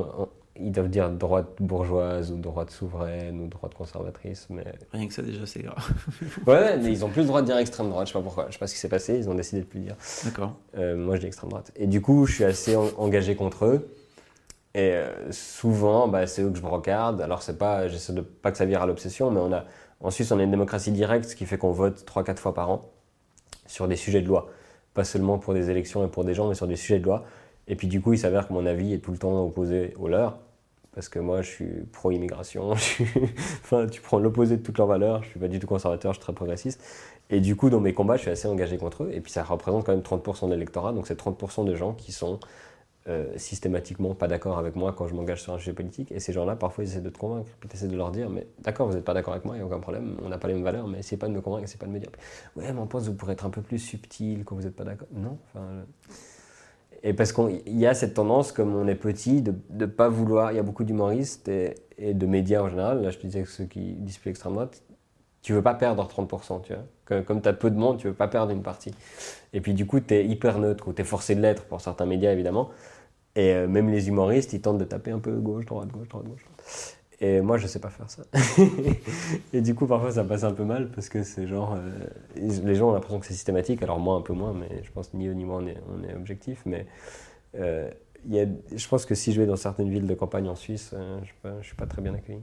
B: ils doivent dire droite bourgeoise ou droite souveraine ou droite conservatrice. Mais...
A: Rien que ça déjà c'est grave.
B: ouais, mais ils n'ont plus le droit de dire extrême droite, je sais pas pourquoi. Je sais pas ce qui s'est passé, ils ont décidé de plus le dire.
A: D'accord.
B: Euh, moi je dis extrême droite. Et du coup je suis assez engagé contre eux. Et souvent, bah, c'est eux que je me regarde. Alors, c'est pas, j'essaie de pas que ça vire à l'obsession, mais on a, en Suisse, on a une démocratie directe, qui fait qu'on vote 3-4 fois par an sur des sujets de loi. Pas seulement pour des élections et pour des gens, mais sur des sujets de loi. Et puis du coup, il s'avère que mon avis est tout le temps opposé au leur. Parce que moi, je suis pro-immigration. tu prends l'opposé de toutes leurs valeurs. Je suis pas du tout conservateur, je suis très progressiste. Et du coup, dans mes combats, je suis assez engagé contre eux. Et puis ça représente quand même 30% de l'électorat. Donc c'est 30% de gens qui sont euh, systématiquement pas d'accord avec moi quand je m'engage sur un sujet politique. Et ces gens-là, parfois, ils essaient de te convaincre. Puis tu essaies de leur dire, mais d'accord, vous n'êtes pas d'accord avec moi, il n'y a aucun problème, on n'a pas les mêmes valeurs, mais essayez pas de me convaincre, essayez pas de me dire, ouais, mais on pense vous pourrez être un peu plus subtil quand vous n'êtes pas d'accord. Non. Et parce qu'il y a cette tendance, comme on est petit, de ne pas vouloir. Il y a beaucoup d'humoristes et, de médias en général. Là, je te disais que ceux qui disent extrême droite, tu veux pas perdre 30%, tu vois. Comme, tu as peu de monde, tu veux pas perdre une partie. Et puis du coup, tu es hyper neutre, ou tu es forcé de l'être pour certains médias, évidemment. Et euh, même les humoristes, ils tentent de taper un peu gauche, droite, gauche, droite, gauche. Et moi, je sais pas faire ça. et du coup, parfois, ça passe un peu mal parce que c'est genre. Euh, les gens ont l'impression que c'est systématique, alors moi un peu moins, mais je pense ni eux ni moi on est, objectif. Mais euh, y a, je pense que si je vais dans certaines villes de campagne en Suisse, je ne suis pas très bien accueilli.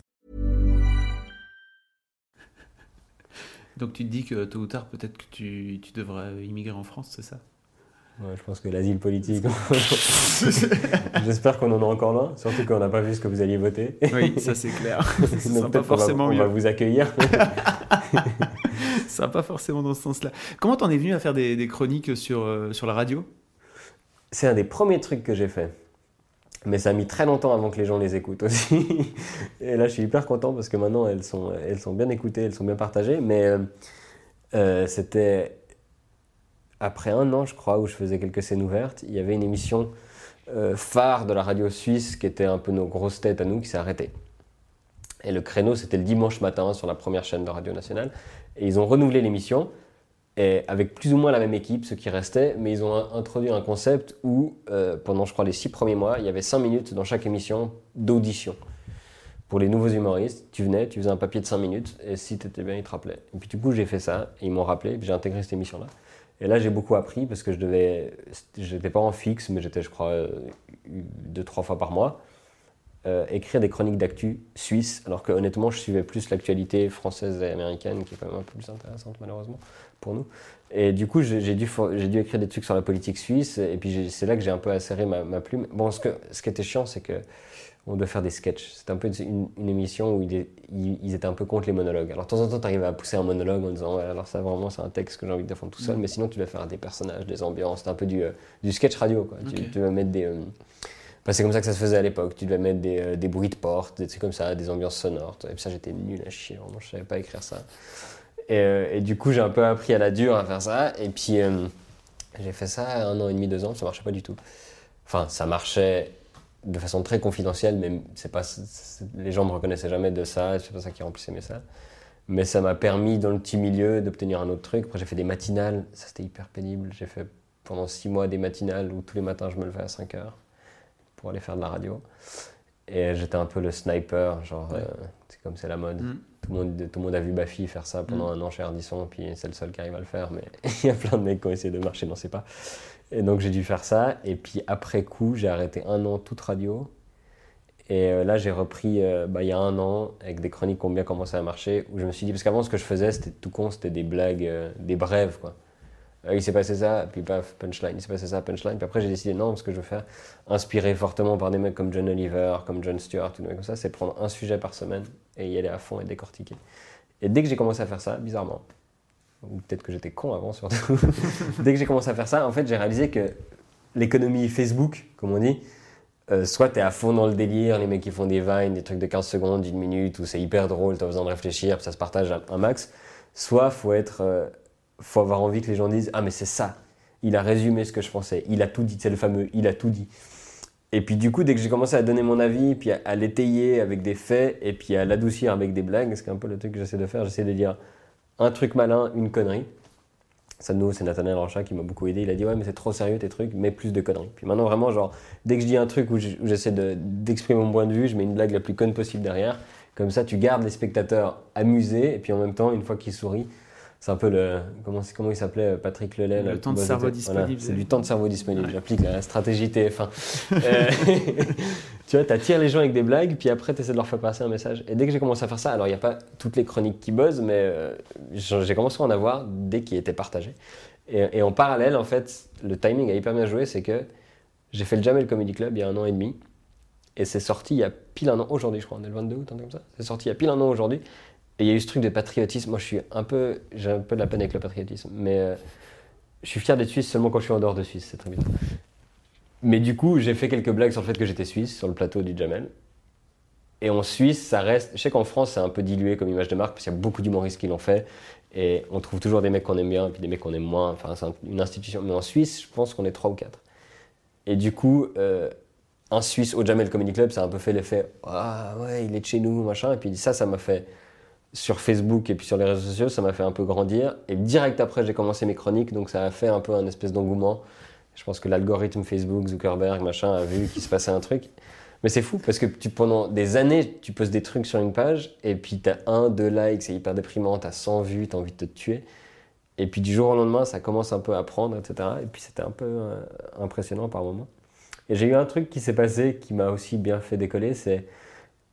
A: Donc tu te dis que tôt ou tard, peut-être que tu, tu devrais immigrer en France, c'est ça?
B: Ouais, je pense que l'asile politique, j'espère qu'on en est encore loin, surtout qu'on n'a pas vu ce que vous alliez voter.
A: Oui, ça c'est clair. ça
B: pas forcément on va, on va vous accueillir.
A: ça va pas forcément dans ce sens-là. Comment t'en es venu à faire des, des chroniques sur, euh, sur la radio?
B: C'est un des premiers trucs que j'ai fait. Mais ça a mis très longtemps avant que les gens les écoutent aussi. Et là, je suis hyper content parce que maintenant, elles sont, elles sont bien écoutées, elles sont bien partagées. Mais euh, euh, c'était après un an, je crois, où je faisais quelques scènes ouvertes. Il y avait une émission euh, phare de la radio suisse qui était un peu nos grosses têtes à nous qui s'est arrêtée. Et le créneau, c'était le dimanche matin sur la première chaîne de Radio Nationale. Et ils ont renouvelé l'émission et avec plus ou moins la même équipe, ceux qui restaient, mais ils ont introduit un concept où, euh, pendant je crois les six premiers mois, il y avait cinq minutes dans chaque émission d'audition. Pour les nouveaux humoristes, tu venais, tu faisais un papier de cinq minutes, et si tu étais bien, ils te rappelaient. Et puis du coup, j'ai fait ça, et ils m'ont rappelé, j'ai intégré cette émission-là. Et là, j'ai beaucoup appris parce que je devais. J'étais pas en fixe, mais j'étais, je crois, euh, deux, trois fois par mois. Euh, écrire des chroniques d'actu suisse, alors que honnêtement, je suivais plus l'actualité française et américaine, qui est quand même un peu plus intéressante, malheureusement pour nous. Et du coup, j'ai dû, dû écrire des trucs sur la politique suisse, et puis c'est là que j'ai un peu acéré ma, ma, plume. Bon, ce, que, ce qui était chiant, c'est que on doit faire des sketchs. C'était un peu une, une, émission où ils, ils, étaient un peu contre les monologues. Alors, de temps en temps, tu arrives à pousser un monologue en disant, ouais, alors ça, vraiment, c'est un texte que j'ai envie de défendre tout seul, mm. mais sinon, tu dois faire des personnages, des ambiances. C'était un peu du, euh, du sketch radio, quoi. Tu, tu, mettre des. Euh, c'est comme ça que ça se faisait à l'époque. Tu devais mettre des, euh, bruits de porte, des comme ça, des ambiances sonores. Et puis ça, j'étais nul à chier. Vraiment, je savais pas écrire ça. Euh, et, du coup, j'ai un peu appris à la dure à faire ça. Et puis, euh, j'ai fait ça un an et demi, deux ans. Ça marchait pas du tout. Enfin, ça marchait de façon très confidentielle, mais c'est pas, les gens me reconnaissaient jamais de ça. C'est pas ça qui remplissait mes salles. Mais ça m'a permis, dans le petit milieu, d'obtenir un autre truc. Après, j'ai fait des matinales. Ça, c'était hyper pénible. J'ai fait pendant six mois des matinales où tous les matins, je me levais à 5 heures pour aller faire de la radio. Et j'étais un peu le sniper, genre, euh, c'est comme c'est la mode. Mm. Tout, le monde, tout le monde a vu Bafi faire ça pendant mm. un an chez Ardisson, puis c'est le seul qui arrive à le faire, mais il y a plein de mecs qui ont essayé de marcher dans ses pas. Et donc j'ai dû faire ça, et puis après coup, j'ai arrêté un an toute radio. Et euh, là, j'ai repris euh, bah, il y a un an avec des chroniques qui ont bien commencé à marcher, où je me suis dit, parce qu'avant, ce que je faisais, c'était tout con, c'était des blagues, des brèves, quoi. Euh, il s'est passé ça, puis paf, punchline, il s'est passé ça, punchline. Puis après, j'ai décidé, non, ce que je veux faire, inspiré fortement par des mecs comme John Oliver, comme John Stewart, tout mecs comme ça, c'est prendre un sujet par semaine et y aller à fond et décortiquer. Et dès que j'ai commencé à faire ça, bizarrement, ou peut-être que j'étais con avant surtout, dès que j'ai commencé à faire ça, en fait, j'ai réalisé que l'économie Facebook, comme on dit, euh, soit tu es à fond dans le délire, les mecs qui font des vines, des trucs de 15 secondes, d'une minute, où c'est hyper drôle, tu as besoin de réfléchir, puis ça se partage un max, soit faut être. Euh, faut avoir envie que les gens disent Ah, mais c'est ça. Il a résumé ce que je pensais. Il a tout dit. C'est le fameux Il a tout dit. Et puis, du coup, dès que j'ai commencé à donner mon avis, puis à, l'étayer avec des faits, et puis à l'adoucir avec des blagues, c'est un peu le truc que j'essaie de faire. J'essaie de dire un truc malin, une connerie. Ça, nous, c'est Nathaniel Ranchat qui m'a beaucoup aidé. Il a dit Ouais, mais c'est trop sérieux tes trucs, mais plus de conneries. Puis maintenant, vraiment, genre, dès que je dis un truc où j'essaie d'exprimer mon point de vue, je mets une blague la plus conne possible derrière. Comme ça, tu gardes les spectateurs amusés, et puis en même temps, une fois qu'ils sourient, C'est un peu le. Comment, comment il s'appelait Patrick Lelay
A: Le temps de cerveau disponible.
B: c'est du temps de cerveau disponible. J'applique la stratégie TF1. Euh, tu vois, tu attires les gens avec des blagues, puis après, tu essaies de leur faire passer un message. Et dès que j'ai commencé à faire ça, alors il n'y a pas toutes les chroniques qui buzzent, mais euh, j'ai commencé à en avoir dès qu'ils étaient partagés. Et, et, en parallèle, en fait, le timing a hyper bien joué, c'est que j'ai fait le Jamel Comedy Club il y a un an et demi. Et c'est sorti il y a pile un an aujourd'hui, je crois. On est le 22 août, un comme ça. C'est sorti il y a pile un an aujourd'hui. Et il y a eu ce truc de patriotisme. Moi, je suis un peu, j'ai un peu de la peine avec le patriotisme, mais euh, je suis fier d'être suisse seulement quand je suis en dehors de Suisse, c'est très bien. Mais du coup, j'ai fait quelques blagues sur le fait que j'étais suisse sur le plateau du Jamel. Et en Suisse, ça reste. Je sais qu'en France, c'est un peu dilué comme image de marque parce qu'il y a beaucoup d'humoristes qui l'ont fait. Et on trouve toujours des mecs qu'on aime bien et puis des mecs qu'on aime moins. Enfin, c'est une institution. Mais en Suisse, je pense qu'on est trois ou quatre. Et du coup, euh, un Suisse au Jamel Comedy Club, ça a un peu fait l'effet Ah ouais, il est de chez nous, machin. Et puis ça, ça m'a fait sur Facebook et puis sur les réseaux sociaux, ça m'a fait un peu grandir. Et direct après, j'ai commencé mes chroniques, donc ça a fait un peu un espèce d'engouement. Je pense que l'algorithme Facebook, Zuckerberg, machin, a vu qu'il se passait un truc. Mais c'est fou parce que tu, pendant des années, tu poses des trucs sur une page et puis tu as un, deux likes, c'est hyper déprimant, tu as 100 vues, tu as envie de te tuer. Et puis du jour au lendemain, ça commence un peu à prendre, etc. Et puis c'était un peu euh, impressionnant par moments. Et j'ai eu un truc qui s'est passé qui m'a aussi bien fait décoller, c'est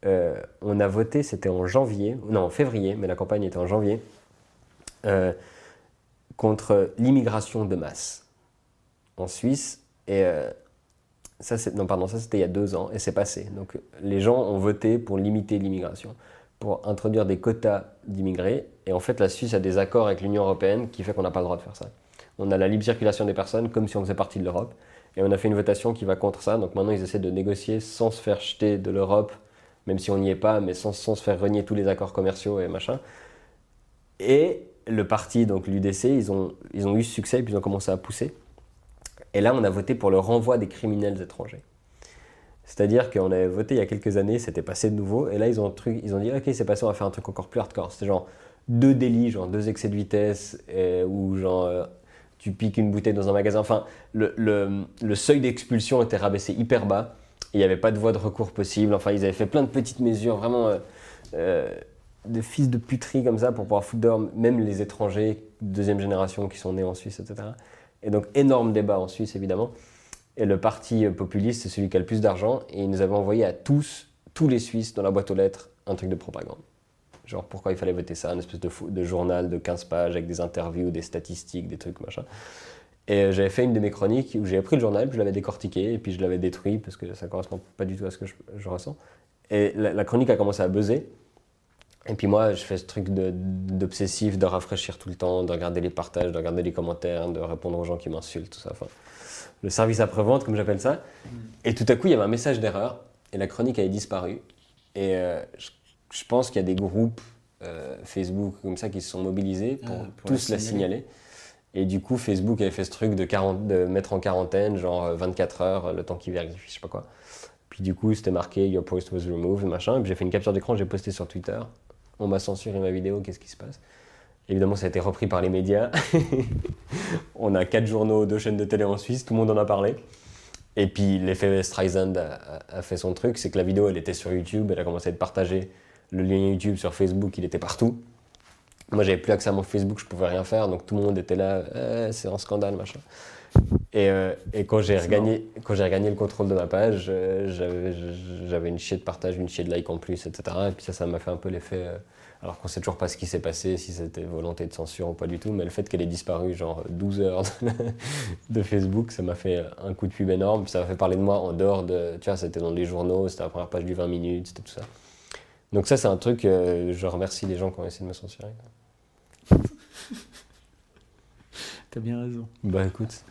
B: euh, on a voté, c'était en janvier, non en février, mais la campagne était en janvier, euh, contre l'immigration de masse en Suisse. Et euh, ça, non, pardon, ça c'était il y a deux ans et c'est passé. Donc les gens ont voté pour limiter l'immigration, pour introduire des quotas d'immigrés. Et en fait, la Suisse a des accords avec l'Union européenne qui fait qu'on n'a pas le droit de faire ça. On a la libre circulation des personnes comme si on faisait partie de l'Europe. Et on a fait une votation qui va contre ça. Donc maintenant, ils essaient de négocier sans se faire jeter de l'Europe même si on n'y est pas, mais sans, se faire renier tous les accords commerciaux et machin. Et le parti, donc l'UDC, ils ont, ils ont eu succès, puis ils ont commencé à pousser. Et là, on a voté pour le renvoi des criminels étrangers. C'est-à-dire qu'on avait voté il y a quelques années, c'était passé de nouveau, et là, ils ont, truc, ils ont dit, ok, c'est passé, on va faire un truc encore plus hardcore. C'était genre deux délits, genre deux excès de vitesse, ou genre euh, tu piques une bouteille dans un magasin. Enfin, le, le, le seuil d'expulsion était rabaissé hyper bas il n'y avait pas de voie de recours possible. Enfin, ils avaient fait plein de petites mesures, vraiment euh, euh, de fils de puterie comme ça pour pouvoir foutre dehors même les étrangers, deuxième génération qui sont nés en Suisse, etc. Et donc, énorme débat en Suisse, évidemment. Et le parti populiste, c'est celui qui a le plus d'argent. Et ils nous avaient envoyé à tous, tous les Suisses, dans la boîte aux lettres, un truc de propagande. Genre, pourquoi il fallait voter ça, un espèce de, de journal de 15 pages avec des interviews, des statistiques, des trucs, machin. Et euh, j'avais fait une de mes chroniques où j'ai pris le journal, puis je l'avais décortiqué, et puis je l'avais détruit parce que ça correspond pas du tout à ce que je, ressens. Et la, chronique a commencé à buzzer. Et puis moi, je fais ce truc d'obsessif, de, rafraîchir tout le temps, de regarder les partages, de regarder les commentaires, de répondre aux gens qui m'insultent, tout ça. Enfin, le service après-vente, comme j'appelle ça. Et tout à coup, il y avait un message d'erreur, et la chronique avait disparu. Et euh, je, pense qu'il y a des groupes euh, Facebook comme ça qui se sont mobilisés pour, ah, tous la signaler. Et du coup, Facebook avait fait ce truc de, 40, de mettre en quarantaine, genre 24 euh, heures, le temps qu'il vérifie, je sais pas quoi. Puis du coup, c'était marqué Your post was removed, machin. Et puis j'ai fait une capture d'écran, j'ai posté sur Twitter. On m'a censuré ma vidéo, qu'est-ce qui se passe? Évidemment, ça a été repris par les médias. on a quatre journaux, deux chaînes de télé en Suisse, tout le monde en a parlé. Et puis l'effet Streisand a, a, fait son truc, c'est que la vidéo, elle était sur YouTube, elle a commencé à être partagée. Le lien YouTube sur Facebook, il était partout. Moi, j'avais plus accès à mon Facebook, je pouvais rien faire, donc tout le monde était là, eh, c'est un scandale, machin. Et, euh, et quand j'ai regagné, quand j'ai regagné le contrôle de ma page, euh, j'avais une chier de partage, une chier de like en plus, etc. Et puis ça, ça m'a fait un peu l'effet. Euh, alors qu'on sait toujours pas ce qui s'est passé, si c'était volonté de censure ou pas du tout, mais le fait qu'elle ait disparu genre 12 heures de, Facebook, ça m'a fait un coup de pub énorme. Puis ça m'a fait parler de moi en dehors de. Tu vois, c'était dans les journaux, c'était la première page du 20 minutes, c'était tout ça. Donc ça, c'est un truc, je remercie les gens qui ont essayé de me censurer.
A: T'as bien raison.
B: Bah écoute,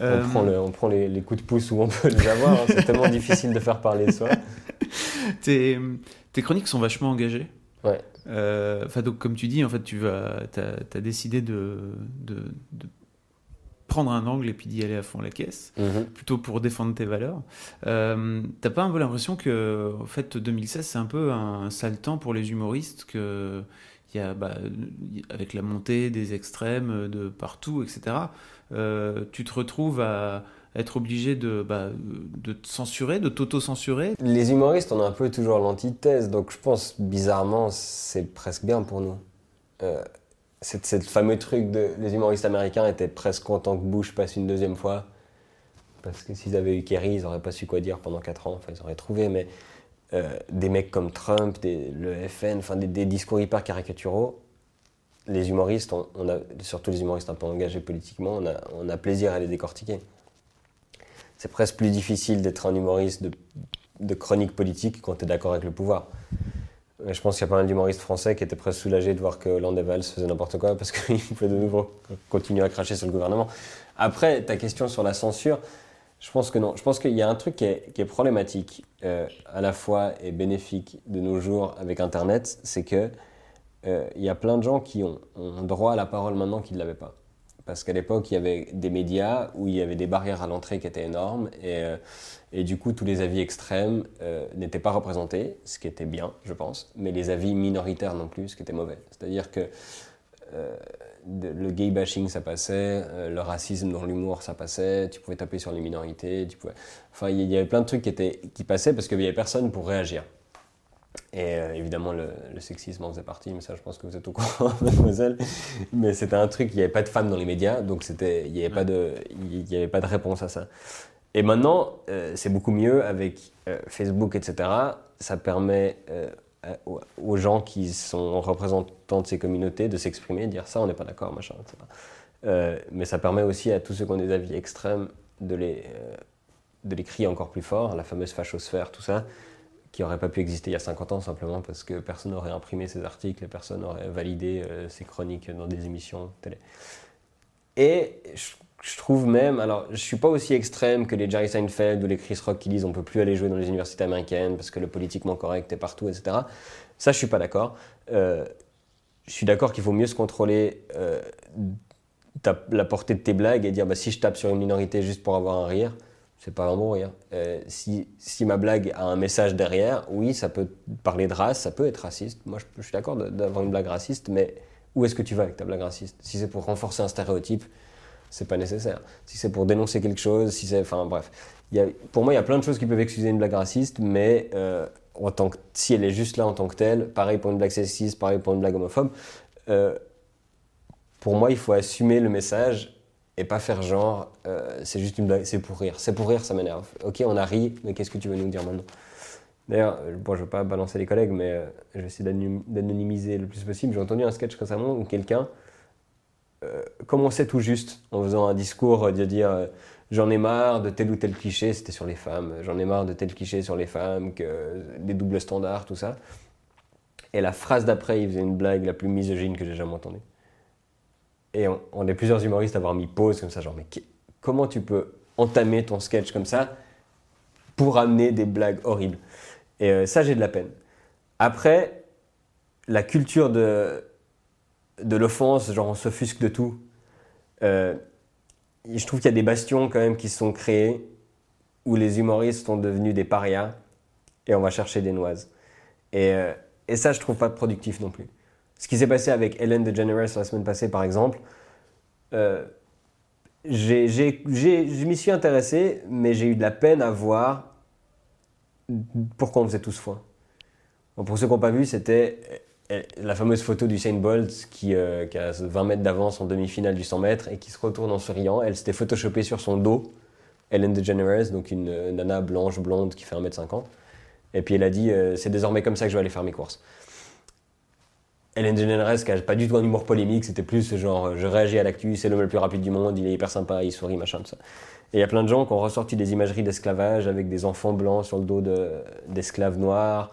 B: euh, on prend, les, coups de pouce où on peut les avoir. Hein. C'est tellement difficile de faire parler soi.
A: Tes, tes chroniques sont vachement engagées.
B: Ouais.
A: Euh, enfin, donc, comme tu dis, en fait, tu vas, as, décidé de, de, prendre un angle et puis d'y aller à fond la caisse, mm-hmm. plutôt pour défendre tes valeurs. Euh, T'as pas un peu l'impression que, en fait, 2016, c'est un peu un sale temps pour les humoristes que bah, avec la montée des extrêmes de partout, etc., euh, tu te retrouves à être obligé de, bah, de te censurer, de t'auto-censurer.
B: Les humoristes, on a un peu toujours l'antithèse, donc je pense bizarrement, c'est presque bien pour nous. Euh, c'est le fameux truc de les humoristes américains étaient presque contents que Bush passe une deuxième fois. Parce que s'ils avaient eu Kerry, ils n'auraient pas su quoi dire pendant 4 ans. Enfin, ils auraient trouvé, mais euh, des mecs comme Trump, le FN, enfin, des, discours hyper caricaturaux, les humoristes, on, a, surtout les humoristes un peu engagés politiquement, on a, plaisir à les décortiquer. C'est presque plus difficile d'être un humoriste de, de chronique politique quand tu es d'accord avec le pouvoir. Je pense qu'il y a pas mal d'humoristes français qui étaient presque soulagés de voir que Hollande et Valls faisaient n'importe quoi parce qu'ils pouvaient de nouveau continuer à cracher sur le gouvernement. Après, ta question sur la censure, je pense que non. Je pense qu'il y a un truc qui est, problématique, euh, à la fois et bénéfique de nos jours avec Internet, c'est que euh, il y a plein de gens qui ont, droit à la parole maintenant qui ne l'avaient pas parce qu'à l'époque, il y avait des médias où il y avait des barrières à l'entrée qui étaient énormes, et, euh, et, du coup, tous les avis extrêmes n'étaient pas représentés, ce qui était bien, je pense, mais les avis minoritaires non plus, ce qui était mauvais. C'est-à-dire que le gay bashing, ça passait, le racisme dans l'humour, ça passait, tu pouvais taper sur les minorités, tu pouvais... Enfin, il y avait plein de trucs qui, passaient parce qu'il n'y avait personne pour réagir. Et euh, évidemment, le, sexisme en faisait partie, mais ça, je pense que vous êtes au courant, mademoiselle. Mais c'était un truc, il n'y avait pas de femmes dans les médias, donc il n'y avait, pas de, avait pas de réponse à ça. Et maintenant, euh, c'est beaucoup mieux avec euh, Facebook, etc. Ça permet aux gens qui sont représentants de ces communautés de s'exprimer, dire ça, on n'est pas d'accord, machin, etc. mais ça permet aussi à tous ceux qui ont des avis extrêmes de les, de les crier encore plus fort, la fameuse fachosphère, tout ça qui n'aurait pas pu exister il y a 50 ans simplement parce que personne n'aurait imprimé ces articles personne n'aurait validé euh, ces chroniques dans des émissions télé. Et je, trouve même, alors je suis pas aussi extrême que les Jerry Seinfeld ou les Chris Rock qui disent on peut plus aller jouer dans les universités américaines parce que le politiquement correct est partout, etc. Ça, je suis pas d'accord. Euh, je suis d'accord qu'il faut mieux se contrôler euh, la portée de tes blagues et dire bah, si je tape sur une minorité juste pour avoir un rire, c'est pas un bon rire. Euh, si, si, ma blague a un message derrière, oui, ça peut parler de race, ça peut être raciste. Moi, je, suis d'accord d'avoir une blague raciste, mais où est-ce que tu vas avec ta blague raciste? Si c'est pour renforcer un stéréotype, c'est pas nécessaire. Si c'est pour dénoncer quelque chose, si c'est, enfin bref, pour moi, il y a plein de choses qui peuvent excuser une blague raciste, mais euh, en tant que, si elle est juste là en tant que telle, pareil pour une blague sexiste, pareil pour une blague homophobe. Euh, pour moi, il faut assumer le message et pas faire genre, euh, c'est juste une blague, c'est pour rire. C'est pour rire, ça m'énerve. Ok, on a ri, mais qu'est-ce que tu veux nous dire maintenant? D'ailleurs, je veux pas balancer les collègues, mais je vais essayer d'anonymiser le plus possible. J'ai entendu un sketch récemment où quelqu'un commençait tout juste en faisant un discours de dire j'en ai marre de tel ou tel cliché, c'était sur les femmes, j'en ai marre de tel cliché sur les femmes, que des doubles standards, tout ça. Et la phrase d'après, il faisait une blague la plus misogyne que j'ai jamais entendue. Et on, est plusieurs humoristes à avoir mis pause comme ça, genre, mais comment tu peux entamer ton sketch comme ça pour amener des blagues horribles? Et euh, ça, j'ai de la peine. Après, la culture de, de l'offense, genre on s'offusque de tout. Euh, je trouve qu'il y a des bastions quand même qui sont créés où les humoristes sont devenus des parias et on va chercher des noises. Et, euh, et ça, je trouve pas productif non plus. Ce qui s'est passé avec Ellen DeGeneres la semaine passée, par exemple, euh, je m'y suis intéressé, mais j'ai eu de la peine à voir pourquoi on faisait tous foi. pour ceux qui n'ont pas vu, c'était la fameuse photo du Saint Bolt qui, euh, qui, a 20 mètres d'avance en demi-finale du 100 mètres et qui se retourne en souriant. Elle s'était photoshopée sur son dos, Ellen DeGeneres, donc une nana blanche, blonde qui fait 1m50. Et puis elle a dit C'est désormais comme ça que je vais aller faire mes courses. Ellen DeGeneres qui n'a pas du tout un humour polémique, c'était plus genre euh, je réagis à l'actu, c'est l'homme le plus rapide du monde, il est hyper sympa, il sourit, machin, tout ça. Et il y a plein de gens qui ont ressorti des imageries d'esclavage avec des enfants blancs sur le dos d'esclaves noirs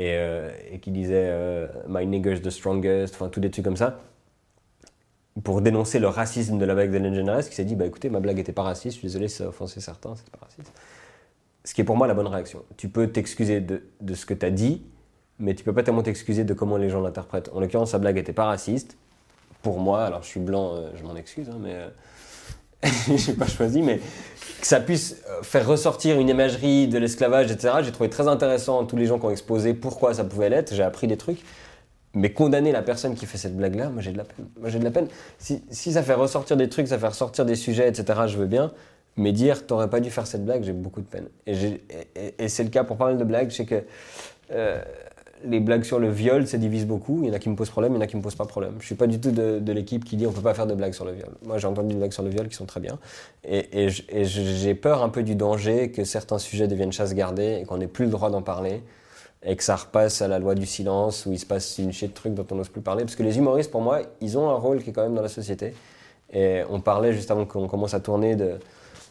B: et, euh, qui disaient euh, My nigger's the strongest, enfin tous des comme ça, pour dénoncer le racisme de la blague d'Ellen DeGeneres qui s'est dit Bah écoutez, ma blague n'était pas raciste, je suis désolé, ça a offensé certains, c'est pas raciste. Ce qui est pour moi la bonne réaction. Tu peux t'excuser de, de ce que tu as dit, mais tu peux pas tellement t'excuser de comment les gens l'interprètent. En l'occurrence, sa blague était pas raciste. Pour moi, alors je suis blanc, euh, je m'en excuse, hein, mais euh, n'ai pas choisi, mais que ça puisse euh, faire ressortir une imagerie de l'esclavage, etc. J'ai trouvé très intéressant tous les gens qui ont exposé pourquoi ça pouvait l'être. J'ai appris des trucs. Mais condamner la personne qui fait cette blague-là, moi j'ai de la peine. Moi j'ai de la peine. Si, ça fait ressortir des trucs, ça fait ressortir des sujets, etc., je veux bien. Mais dire, t'aurais pas dû faire cette blague, j'ai beaucoup de peine. Et, c'est le cas pour pas mal de blagues. Je sais que les blagues sur le viol, ça divise beaucoup. Il y en a qui me posent problème, il y en a qui me posent pas problème. Je suis pas du tout de, l'équipe qui dit on peut pas faire de blagues sur le viol. Moi, j'ai entendu des blagues sur le viol qui sont très bien. Et, j'ai peur un peu du danger que certains sujets deviennent chasse gardée et qu'on n'ait plus le droit d'en parler et que ça repasse à la loi du silence où il se passe une chier de trucs dont on n'ose plus parler. Parce que les humoristes, pour moi, ils ont un rôle qui est quand même dans la société. Et on parlait juste avant qu'on commence à tourner de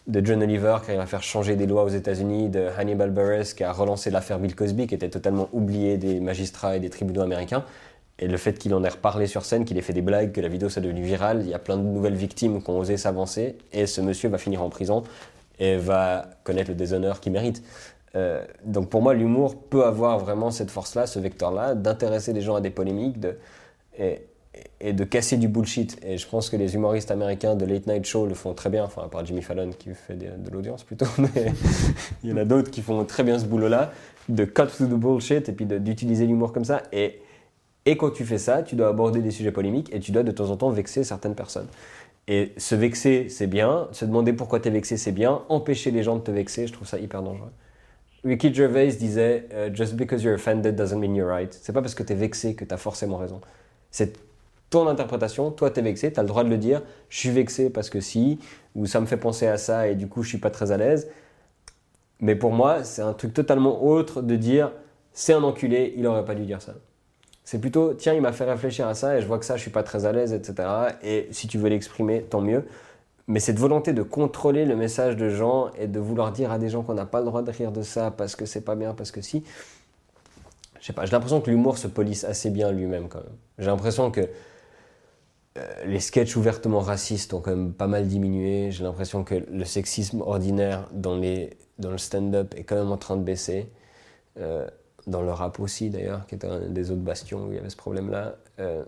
B: de John Oliver qui a faire changer des lois aux États-Unis, de Hannibal Buress qui a relancé l'affaire Bill Cosby, qui était totalement oublié des magistrats et des tribunaux américains. Et le fait qu'il en ait reparlé sur scène, qu'il ait fait des blagues, que la vidéo soit devenue virale, il y a plein de nouvelles victimes qui ont osé s'avancer. Et ce monsieur va finir en prison et va connaître le déshonneur qu'il mérite. Euh, donc pour moi, l'humour peut avoir vraiment cette force-là, ce vecteur-là, d'intéresser les gens à des polémiques, de, et de casser du bullshit. Et je pense que les humoristes américains de Late Night Show le font très bien, enfin, à part Jimmy Fallon qui fait de, l'audience plutôt, mais il y en a d'autres qui font très bien ce boulot-là, de cut through the bullshit et puis d'utiliser l'humour comme ça. Et, et quand tu fais ça, tu dois aborder des sujets polémiques et tu dois de temps en temps vexer certaines personnes. Et se vexer, c'est bien. Se demander pourquoi tu es vexé, c'est bien. Empêcher les gens de te vexer, je trouve ça hyper dangereux. Ricky Gervais disait euh, Just because you're offended doesn't mean you're right. C'est pas parce que tu es vexé que tu as forcément raison. Ton interprétation, toi t'es vexé, tu as le droit de le dire, je suis vexé parce que si, ou ça me fait penser à ça et du coup je suis pas très à l'aise. Mais pour moi, c'est un truc totalement autre de dire c'est un enculé, il aurait pas dû dire ça. C'est plutôt tiens, il m'a fait réfléchir à ça et je vois que ça, je suis pas très à l'aise, etc. Et si tu veux l'exprimer, tant mieux. Mais cette volonté de contrôler le message de gens et de vouloir dire à des gens qu'on n'a pas le droit de rire de ça parce que c'est pas bien, parce que si. Je sais pas, j'ai l'impression que l'humour se polisse assez bien lui-même quand même. J'ai l'impression que les sketchs ouvertement racistes ont quand même pas mal diminué. J'ai l'impression que le sexisme ordinaire dans, les, dans le stand-up est quand même en train de baisser. Euh, dans le rap aussi d'ailleurs, qui était un des autres bastions où il y avait ce problème-là. Euh,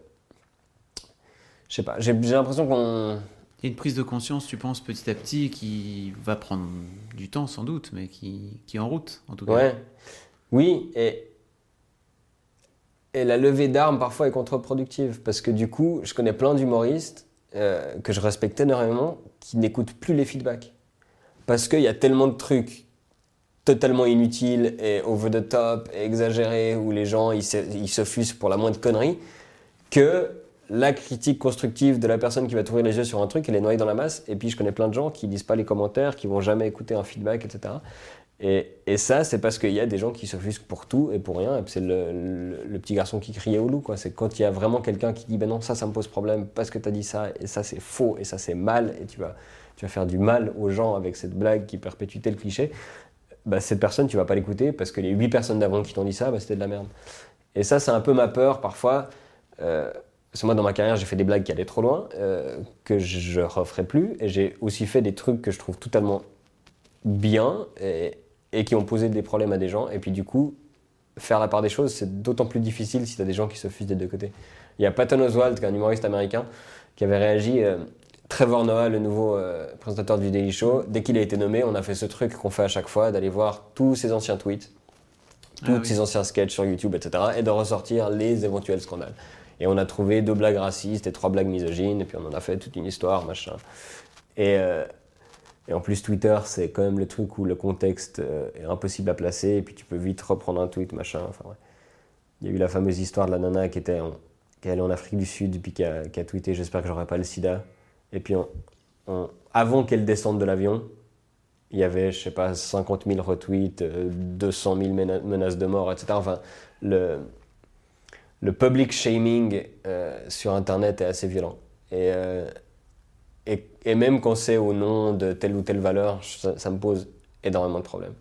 B: je sais pas, j'ai l'impression qu'on...
A: Il y a une prise de conscience, tu penses, petit à petit, qui va prendre du temps sans doute, mais qui, qui est en route en tout cas.
B: Ouais. Oui, et et la levée d'armes parfois est contre-productive parce que du coup, je connais plein d'humoristes euh, que je respecte énormément qui n'écoutent plus les feedbacks. Parce qu'il y a tellement de trucs totalement inutiles et over the top et exagérés où les gens ils se, ils se fusent pour la moindre connerie que la critique constructive de la personne qui va t'ouvrir les yeux sur un truc, elle est noyée dans la masse. Et puis je connais plein de gens qui lisent pas les commentaires, qui vont jamais écouter un feedback, etc. Et, ça, c'est parce qu'il y a des gens qui s'offusquent pour tout et pour rien. c'est le, petit garçon qui criait au loup. C'est quand il y a vraiment quelqu'un qui dit ben non, ça, ça me pose problème parce que tu as dit ça, et ça, c'est faux, et ça, c'est mal, et tu vas, faire du mal aux gens avec cette blague qui perpétue tel cliché. Bah, cette personne, tu vas pas l'écouter parce que les huit personnes d'avant qui t'ont dit ça, bah, c'était de la merde. Et ça, c'est un peu ma peur parfois. Euh, parce que moi, dans ma carrière, j'ai fait des blagues qui allaient trop loin, euh, que je ne referai plus. Et j'ai aussi fait des trucs que je trouve totalement bien. Et qui ont posé des problèmes à des gens. Et puis du coup, faire la part des choses, c'est d'autant plus difficile si tu as des gens qui se fusent des deux côtés. Il y a Patton Oswalt, qui est un humoriste américain, qui avait réagi. Euh, Trevor Noah, le nouveau euh, présentateur du Daily Show, dès qu'il a été nommé, on a fait ce truc qu'on fait à chaque fois, d'aller voir tous ses anciens tweets, tous ah ses anciens sketchs sur YouTube, etc., et de ressortir les éventuels scandales. Et on a trouvé deux blagues racistes et trois blagues misogynes, et puis on en a fait toute une histoire, machin. Et, euh, et en plus, Twitter, c'est quand même le truc où le contexte euh, est impossible à placer, et puis tu peux vite reprendre un tweet, machin. Enfin, Il y a eu la fameuse histoire de la nana qui, était qui est allée en Afrique du Sud, puis qui a, tweeté J'espère que j'aurai pas le sida. Et puis, avant qu'elle descende de l'avion, il y avait, je sais pas, 50 000 retweets, 200 000 menaces de mort, etc. Enfin, le, public shaming euh, sur Internet est assez violent. Et. Euh, et, même quand c'est au nom de telle ou telle valeur, ça, me pose énormément de problèmes.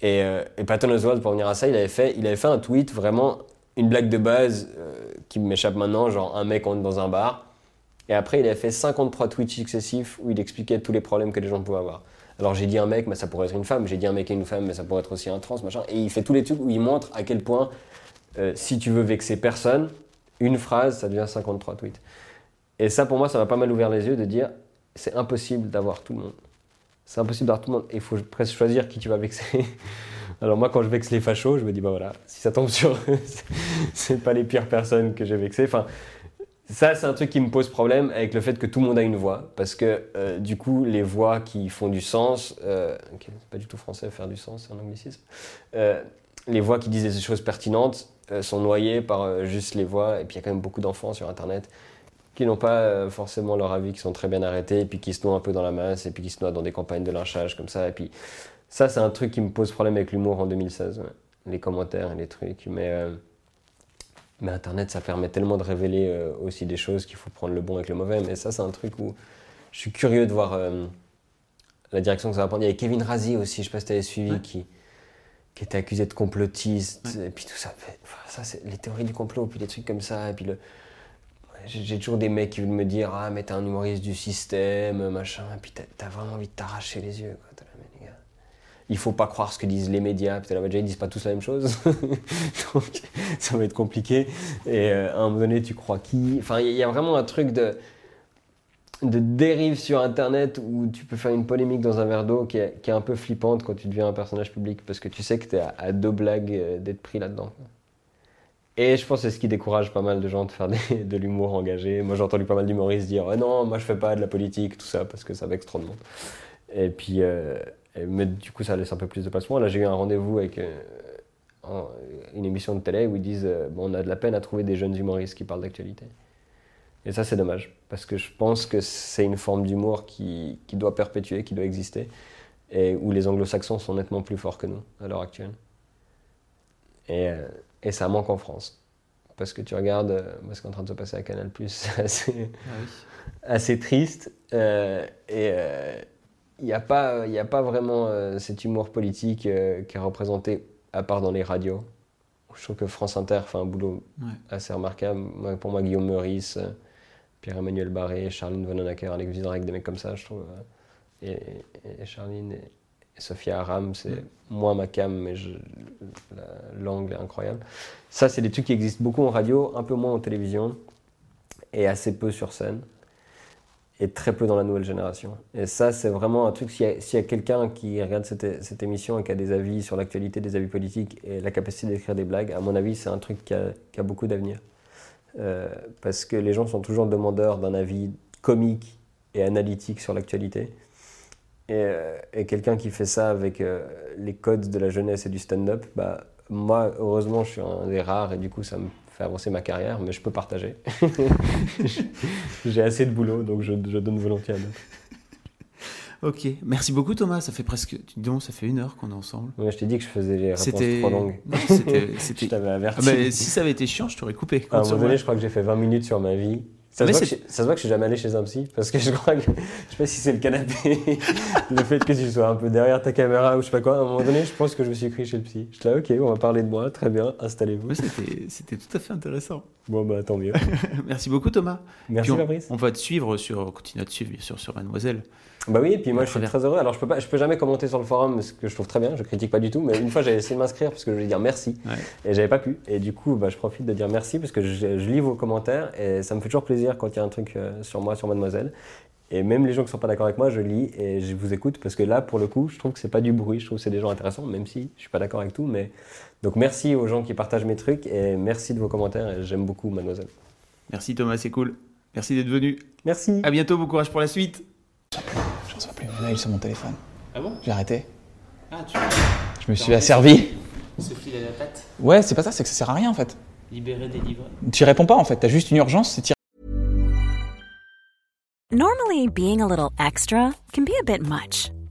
B: Et, euh, et, Patton Oswalt, pour venir à ça, il avait fait, il avait fait un tweet vraiment une blague de base euh, qui m'échappe maintenant, genre un mec entre dans un bar. Et après, il avait fait 53 tweets successifs où il expliquait tous les problèmes que les gens pouvaient avoir. Alors j'ai dit un mec, mais ça pourrait être une femme. J'ai dit un mec et une femme, mais ça pourrait être aussi un trans, machin. Et il fait tous les trucs où il montre à quel point, euh, si tu veux vexer personne, une phrase, ça devient 53 tweets. Et ça, pour moi, ça m'a pas mal ouvert les yeux de dire c'est impossible d'avoir tout le monde. C'est impossible d'avoir tout le monde. Il faut presque choisir qui tu vas vexer. Alors moi, quand je vexe les fachos, je me dis, bah voilà, si ça tombe sur eux, c'est pas les pires personnes que j'ai vexées. Enfin, ça, c'est un truc qui me pose problème avec le fait que tout le monde a une voix. Parce que euh, du coup, les voix qui font du sens, euh, c'est pas du tout français faire du sens, c'est un anglicisme, euh, les voix qui disent des choses pertinentes, euh, sont noyés par juste les voix. Et puis il y a quand même beaucoup d'enfants sur Internet qui n'ont pas euh, forcément leur avis, qui sont très bien arrêtés, et puis qui se noient un peu dans la masse, et puis qui se noient dans des campagnes de lynchage comme ça. Et puis ça, c'est un truc qui me pose problème avec l'humour en 2016. ouais. Les commentaires et les trucs. Mais, euh, mais Internet, ça permet tellement de révéler euh, aussi des choses qu'il faut prendre le bon avec le mauvais. Mais ça, c'est un truc où je suis curieux de voir euh, la direction que ça va prendre. Il y avait Kevin Razi aussi, je sais pas si tu avais suivi,
A: Ouais.
B: qui, qui était accusé de complotiste, et puis tout ça. Enfin, ça c'est les théories du complot, puis des trucs comme ça, et puis le. J'ai toujours des mecs qui veulent me dire Ah, mais t'es un humoriste du système, machin, et puis t'as vraiment envie de t'arracher les yeux. Quoi. T'es là, gars, il faut pas croire ce que disent les médias, puis t'es là, bah, déjà ils disent pas tous la même chose, donc ça va être compliqué. Et euh, à un moment donné, tu crois qui? Enfin, il y, a- vraiment un truc de de dérive sur internet où tu peux faire une polémique dans un verre d'eau qui est, qui est un peu flippante quand tu deviens un personnage public parce que tu sais que tu es à, à deux blagues euh, d'être pris là-dedans. Et je pense que c'est ce qui décourage pas mal de gens de faire de l'humour engagé. Moi j'ai entendu pas mal d'humoristes dire Ah non, moi je fais pas de la politique, tout ça, parce que ça vexe trop de monde. Et puis, euh, mais du coup ça laisse un peu plus de place. Moi là j'ai eu un rendez-vous avec euh, une émission de télé où ils disent euh, Bon, on a de la peine à trouver des jeunes humoristes qui parlent d'actualité. Et ça, c'est dommage, parce que je pense que c'est une forme d'humour qui, qui doit perpétuer, qui doit exister, et où les anglo-saxons sont nettement plus forts que nous à l'heure actuelle. Et ça manque en France. Parce que tu regardes euh, ce qui est en train de se passer à Canal, c'est assez,
A: Ah oui.
B: assez triste. euh, et il n'y a, pas- y a pas vraiment euh, cet humour politique euh, qui est représenté, à part dans les radios. Je trouve que France Inter fait un boulot
A: Ouais.
B: assez remarquable. Moi, pour moi, Guillaume Meurice, euh, Pierre-Emmanuel Barré, Charline Vanhoenacker, Alex Vizorek, des mecs comme ça, je trouve. euh, et, et- et Charline et, et Sophia Aram, c'est
A: Mm.
B: moins ma cam, mais la- l'angle est incroyable. Ça, c'est des trucs qui existent beaucoup en radio, un peu moins en télévision, et assez peu sur scène, et très peu dans la nouvelle génération. Et ça, c'est vraiment un truc, s'il y a, s'il y a quelqu'un qui regarde cette, cette émission et qui a des avis sur l'actualité, des avis politiques, et la capacité d'écrire des blagues, à mon avis, c'est un truc qui a, qui a beaucoup d'avenir. Euh, parce que les gens sont toujours demandeurs d'un avis comique et analytique sur l'actualité. Et, euh, et quelqu'un qui fait ça avec euh, les codes de la jeunesse et du stand-up, bah, moi, heureusement, je suis un des rares et du coup, ça me fait avancer ma carrière, mais je peux partager. J'ai assez de boulot, donc je, je donne volontiers à d'autres.
A: Ok, merci beaucoup Thomas. Ça fait presque, dis donc, ça fait une heure qu'on est ensemble.
B: Ouais, je t'ai dit que je faisais les réponses trop longues.
A: Non, c'était,
B: Je t'avais
A: Ah
B: averti.
A: bah, si ça avait été chiant, je t'aurais coupé.
B: À un moment donné, je crois que j'ai fait 20 minutes sur ma vie. Ça se, voit je, ça se voit que je suis jamais allé chez un psy parce que je crois que. Je sais pas si c'est le canapé, le fait que tu sois un peu derrière ta caméra ou je sais pas quoi. À un moment donné, je pense que je me suis écrit chez le psy. Je là, ok, on va parler de moi, très bien, installez-vous.
A: Ouais, c'était, c'était tout à fait intéressant.
B: Bon, bah tant mieux.
A: Merci beaucoup Thomas.
B: Merci
A: on,
B: Fabrice.
A: on va te suivre sur, on continue à te suivre bien sûr sur Mademoiselle.
B: Bah oui, et puis moi je suis très heureux. Alors je peux, pas, je peux jamais commenter sur le forum, ce que je trouve très bien, je critique pas du tout, mais une fois j'avais essayé de m'inscrire parce que je voulais dire merci
A: Ouais.
B: et j'avais pas pu. Et du coup, bah, je profite de dire merci parce que je, je lis vos commentaires et ça me fait toujours plaisir quand il y a un truc euh, sur moi, sur Mademoiselle. Et même les gens qui sont pas d'accord avec moi, je lis et je vous écoute parce que là, pour le coup, je trouve que c'est pas du bruit, je trouve que c'est des gens intéressants, même si je suis pas d'accord avec tout. Mais donc merci aux gens qui partagent mes trucs et merci de vos commentaires et j'aime beaucoup Mademoiselle.
A: Merci Thomas, c'est cool. Merci d'être venu.
B: Merci.
A: À bientôt, bon courage pour la suite.
C: Je reçois plus mes mails sur mon téléphone.
A: Ah bon?
C: J'ai arrêté.
A: Ah, tu
C: Je me suis asservi.
A: se filer à la patte,
C: Ouais, c'est pas ça, c'est que ça sert à rien en fait.
A: libérer, délivrer.
C: Tu réponds pas en fait, t'as juste une urgence, c'est
D: Normally, being a little extra can be a bit much,